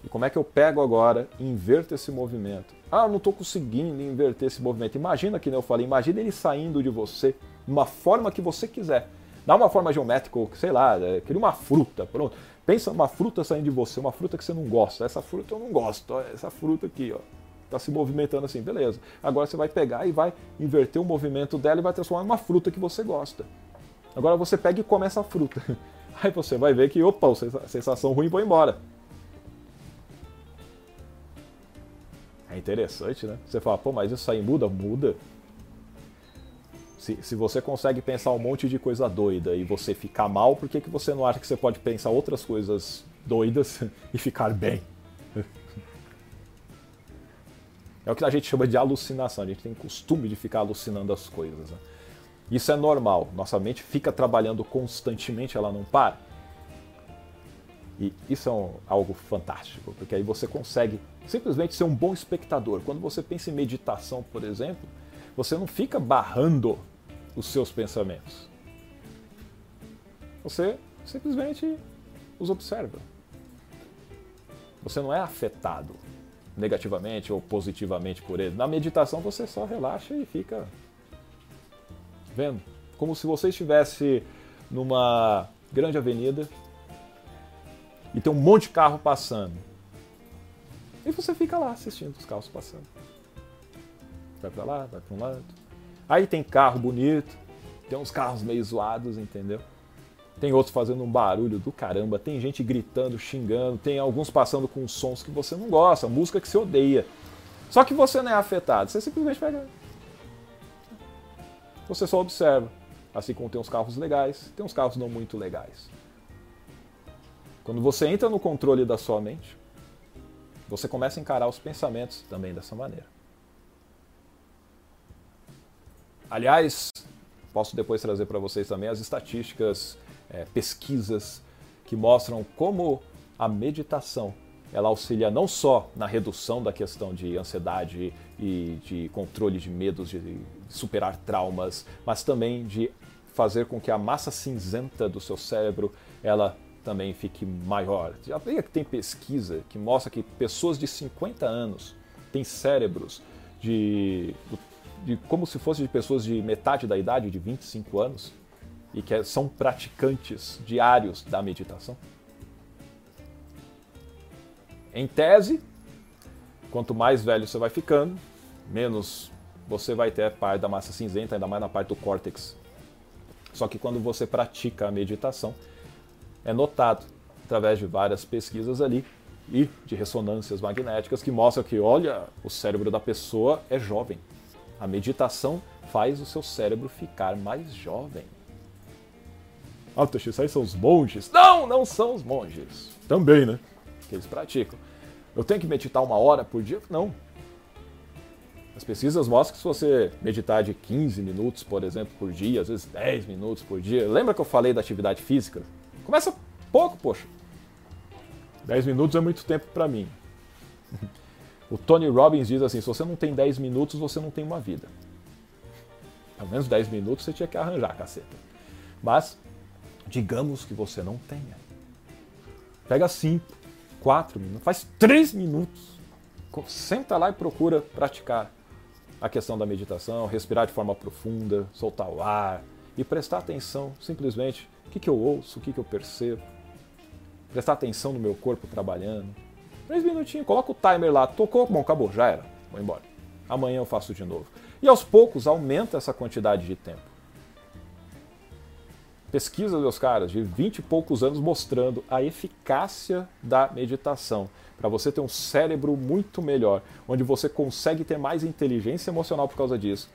E como é que eu pego agora e inverto esse movimento? Ah, eu não estou conseguindo inverter esse movimento. Imagina que eu falei, imagina ele saindo de você de uma forma que você quiser. Dá uma forma geométrica, sei lá, é, cria uma fruta, pronto. Pensa uma fruta saindo de você, uma fruta que você não gosta. Essa fruta eu não gosto, essa fruta aqui, ó. Tá se movimentando assim, beleza. Agora você vai pegar e vai inverter o movimento dela e vai transformar em uma fruta que você gosta. Agora você pega e come essa fruta. Aí você vai ver que, opa, a sensação ruim vai embora. É interessante, né? Você fala, pô, mas isso aí muda? Muda. Se, se você consegue pensar um monte de coisa doida e você ficar mal, por que, que você não acha que você pode pensar outras coisas doidas e ficar bem? É o que a gente chama de alucinação. A gente tem costume de ficar alucinando as coisas. Né? Isso é normal. Nossa mente fica trabalhando constantemente, ela não para. E isso é um, algo fantástico, porque aí você consegue simplesmente ser um bom espectador. Quando você pensa em meditação, por exemplo, você não fica barrando os seus pensamentos. Você simplesmente os observa. Você não é afetado negativamente ou positivamente por ele. Na meditação você só relaxa e fica vendo. Como se você estivesse numa grande avenida e tem um monte de carro passando. E você fica lá assistindo os carros passando. Vai para lá, vai para um lado. Aí tem carro bonito, tem uns carros meio zoados, entendeu? Tem outros fazendo um barulho do caramba, tem gente gritando, xingando, tem alguns passando com sons que você não gosta, música que você odeia. Só que você não é afetado, você simplesmente pega. Você só observa. Assim como tem uns carros legais, tem uns carros não muito legais. Quando você entra no controle da sua mente, você começa a encarar os pensamentos também dessa maneira. Aliás, posso depois trazer para vocês também as estatísticas, é, pesquisas que mostram como a meditação ela auxilia não só na redução da questão de ansiedade e de controle de medos, de superar traumas, mas também de fazer com que a massa cinzenta do seu cérebro ela também fique maior. Já que tem pesquisa que mostra que pessoas de 50 anos têm cérebros de, de como se fosse de pessoas de metade da idade, de 25 anos, e que são praticantes diários da meditação. Em tese, quanto mais velho você vai ficando, menos você vai ter parte da massa cinzenta, ainda mais na parte do córtex. Só que quando você pratica a meditação, é notado através de várias pesquisas ali e de ressonâncias magnéticas que mostram que, olha, o cérebro da pessoa é jovem. A meditação faz o seu cérebro ficar mais jovem. Ah, aí são os monges? Não, não são os monges. Também, né? Que eles praticam. Eu tenho que meditar uma hora por dia? Não. As pesquisas mostram que se você meditar de 15 minutos, por exemplo, por dia, às vezes 10 minutos por dia. Lembra que eu falei da atividade física? Começa pouco, poxa. 10 minutos é muito tempo para mim. O Tony Robbins diz assim: se você não tem 10 minutos, você não tem uma vida. Pelo menos 10 minutos você tinha que arranjar, caceta. Mas, digamos que você não tenha. Pega 5, 4 minutos, faz 3 minutos. Senta lá e procura praticar a questão da meditação, respirar de forma profunda, soltar o ar e prestar atenção simplesmente o que, que eu ouço, o que, que eu percebo. Prestar atenção no meu corpo trabalhando. Três minutinhos, coloca o timer lá, tocou, bom, acabou, já era, vou embora. Amanhã eu faço de novo. E aos poucos aumenta essa quantidade de tempo. Pesquisa dos caras de 20 e poucos anos mostrando a eficácia da meditação para você ter um cérebro muito melhor, onde você consegue ter mais inteligência emocional por causa disso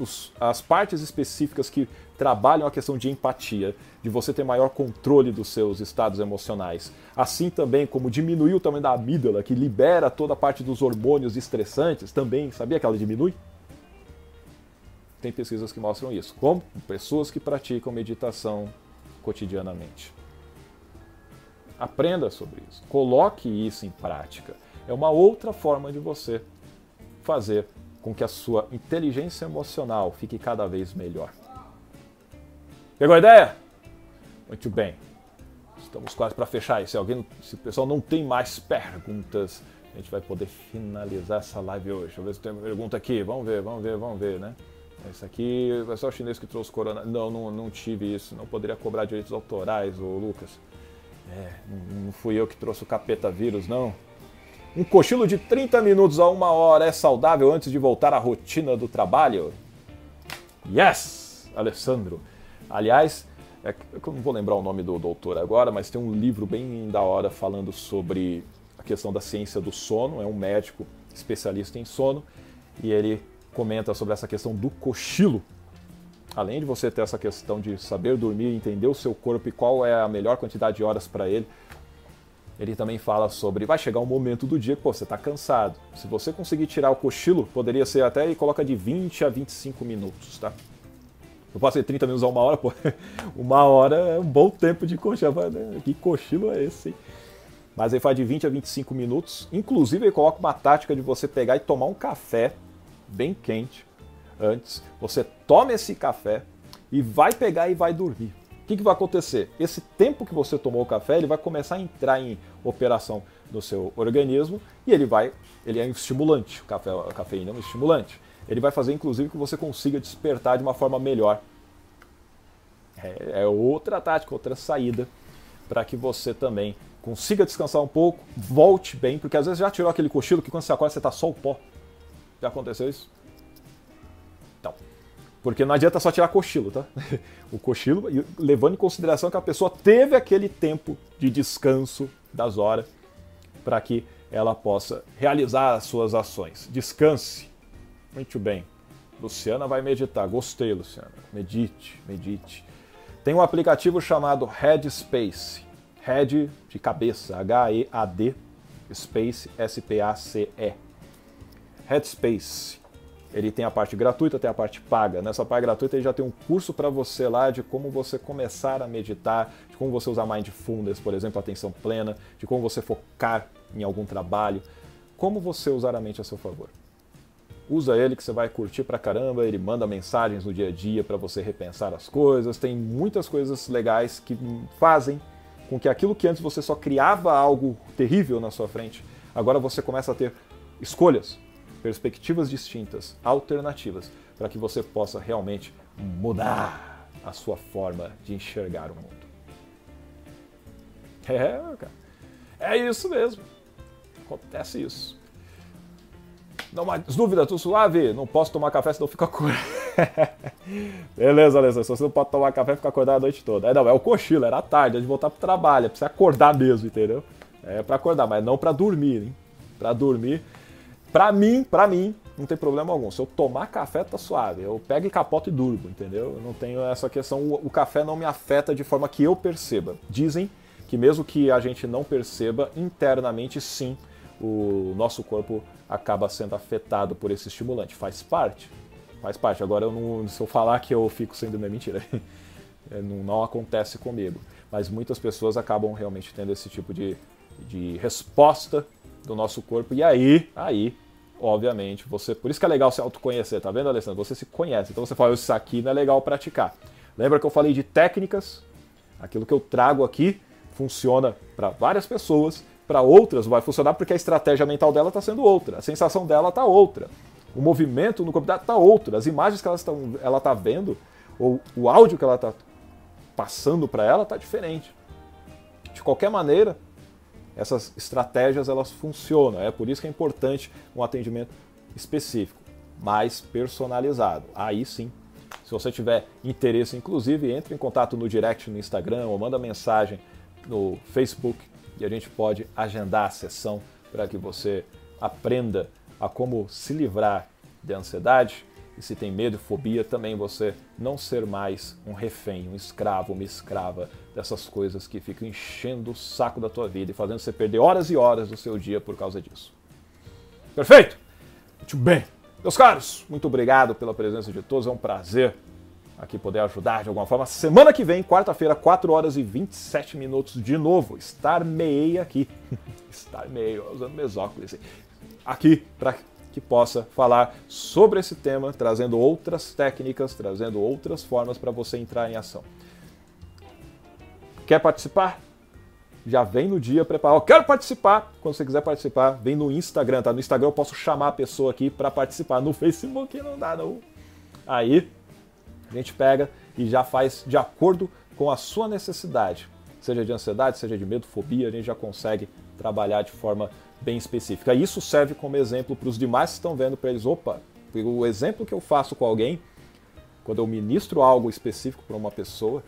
os, as partes específicas que trabalham a questão de empatia, de você ter maior controle dos seus estados emocionais. Assim também como diminuir o tamanho da amígdala, que libera toda a parte dos hormônios estressantes, também, sabia que ela diminui? Tem pesquisas que mostram isso, como pessoas que praticam meditação cotidianamente. Aprenda sobre isso, coloque isso em prática. É uma outra forma de você fazer com que a sua inteligência emocional fique cada vez melhor. Pegou a ideia? Muito bem. Estamos quase para fechar. Se alguém, se o pessoal não tem mais perguntas, a gente vai poder finalizar essa live hoje. Deixa eu ver se tem uma pergunta aqui. Vamos ver, vamos ver, vamos ver, né? Esse aqui, é só o chinês que trouxe corona. Não, não, não tive isso. Não poderia cobrar direitos autorais, ô Lucas. É, não, não fui eu que trouxe o capeta vírus, não. Um cochilo de 30 minutos a uma hora é saudável antes de voltar à rotina do trabalho? Yes, Alessandro. Aliás, é, eu não vou lembrar o nome do doutor agora, mas tem um livro bem da hora falando sobre a questão da ciência do sono. É um médico especialista em sono, e ele comenta sobre essa questão do cochilo. Além de você ter essa questão de saber dormir, entender o seu corpo e qual é a melhor quantidade de horas para ele, ele também fala sobre vai chegar um momento do dia que pô, você está cansado. Se você conseguir tirar o cochilo, poderia ser até e coloca de 20 a 25 minutos, tá? Eu passei 30 minutos a uma hora, pô. Uma hora é um bom tempo de cochilo. Né? Que cochilo é esse, hein? Mas ele faz de 20 a 25 minutos. Inclusive, ele coloca uma tática de você pegar e tomar um café bem quente antes. Você toma esse café e vai pegar e vai dormir. O que, que vai acontecer? Esse tempo que você tomou o café, ele vai começar a entrar em operação no seu organismo e ele vai, ele é um estimulante. O café, a cafeína é um estimulante. Ele vai fazer, inclusive, que você consiga despertar de uma forma melhor. É, é outra tática, outra saída para que você também consiga descansar um pouco, volte bem, porque às vezes já tirou aquele cochilo que quando você acorda você está só o pó. Já aconteceu isso? Então, porque não adianta só tirar cochilo, tá? O cochilo, levando em consideração que a pessoa teve aquele tempo de descanso das horas para que ela possa realizar as suas ações. Descanse. Muito bem. Luciana vai meditar. Gostei, Luciana. Medite, medite. Tem um aplicativo chamado Headspace. Head de cabeça, H-E-A-D, Space, S-P-A-C-E. Headspace. Ele tem a parte gratuita, tem a parte paga. Nessa parte gratuita ele já tem um curso para você lá de como você começar a meditar, de como você usar mindfulness, por exemplo, atenção plena, de como você focar em algum trabalho, como você usar a mente a seu favor. Usa ele que você vai curtir pra caramba, ele manda mensagens no dia a dia para você repensar as coisas, tem muitas coisas legais que fazem com que aquilo que antes você só criava algo terrível na sua frente, agora você começa a ter escolhas perspectivas distintas, alternativas, para que você possa realmente mudar a sua forma de enxergar o mundo. É, cara. É isso mesmo. Acontece isso. Não mais dúvida, tô suave? Não posso tomar café senão fica acordado. Beleza, Alessandro. Se você não pode tomar café, fica acordado a noite toda. É, não, é o cochilo, era tarde, é de voltar pro trabalho, é pra você acordar mesmo, entendeu? É para acordar, mas não para dormir, hein? Pra dormir, Pra mim, pra mim, não tem problema algum. Se eu tomar café, tá suave. Eu pego e capoto e durmo, entendeu? Eu não tenho essa questão. O, o café não me afeta de forma que eu perceba. Dizem que mesmo que a gente não perceba, internamente sim, o nosso corpo acaba sendo afetado por esse estimulante. Faz parte. Faz parte. Agora, eu não, se eu falar que eu fico sendo não é mentira. Não, não acontece comigo. Mas muitas pessoas acabam realmente tendo esse tipo de, de resposta do nosso corpo. E aí, aí, obviamente, você. Por isso que é legal se autoconhecer, tá vendo, Alessandro? Você se conhece. Então você fala, isso aqui não é legal praticar. Lembra que eu falei de técnicas? Aquilo que eu trago aqui funciona para várias pessoas, para outras vai funcionar porque a estratégia mental dela está sendo outra, a sensação dela está outra, o movimento no corpo dela está outro, as imagens que ela está ela tá vendo, ou o áudio que ela está passando para ela está diferente. De qualquer maneira, essas estratégias elas funcionam. É por isso que é importante um atendimento específico, mais personalizado. Aí sim, se você tiver interesse, inclusive, entre em contato no direct no Instagram ou manda mensagem no Facebook e a gente pode agendar a sessão para que você aprenda a como se livrar de ansiedade e se tem medo e fobia, também você não ser mais um refém, um escravo, uma escrava dessas coisas que ficam enchendo o saco da tua vida e fazendo você perder horas e horas do seu dia por causa disso. Perfeito? Muito bem. Meus caros, muito obrigado pela presença de todos, é um prazer aqui poder ajudar de alguma forma. Semana que vem, quarta-feira, 4 horas e 27 minutos de novo, estar meia aqui. estar meio, usando meus óculos aqui para que possa falar sobre esse tema, trazendo outras técnicas, trazendo outras formas para você entrar em ação. Quer participar? Já vem no dia preparado. Quero participar! Quando você quiser participar, vem no Instagram, tá? No Instagram eu posso chamar a pessoa aqui para participar. No Facebook não dá, não. Aí a gente pega e já faz de acordo com a sua necessidade. Seja de ansiedade, seja de medo, fobia, a gente já consegue trabalhar de forma bem específica. Isso serve como exemplo para os demais que estão vendo, para eles, opa, o exemplo que eu faço com alguém, quando eu ministro algo específico para uma pessoa,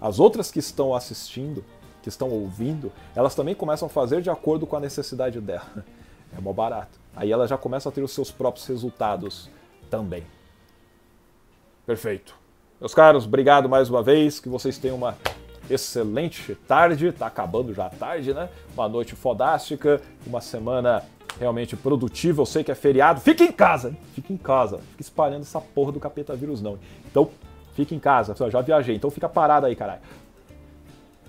as outras que estão assistindo, que estão ouvindo, elas também começam a fazer de acordo com a necessidade dela. É mó barato. Aí ela já começa a ter os seus próprios resultados também. Perfeito. Meus caros, obrigado mais uma vez. Que vocês tenham uma excelente tarde. Tá acabando já a tarde, né? Uma noite fodástica, uma semana realmente produtiva. Eu sei que é feriado. Fique em casa? Fique em casa. Fique espalhando essa porra do capeta vírus, não. Então, fique em casa. Eu já viajei, então fica parado aí, caralho.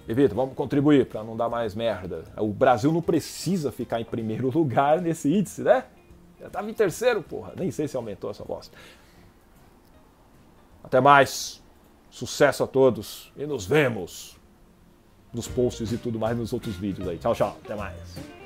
Evita, vamos contribuir para não dar mais merda. O Brasil não precisa ficar em primeiro lugar nesse índice, né? Já tava em terceiro, porra. Nem sei se aumentou essa bosta. Até mais. Sucesso a todos e nos vemos nos posts e tudo mais nos outros vídeos aí. Tchau, tchau. Até mais.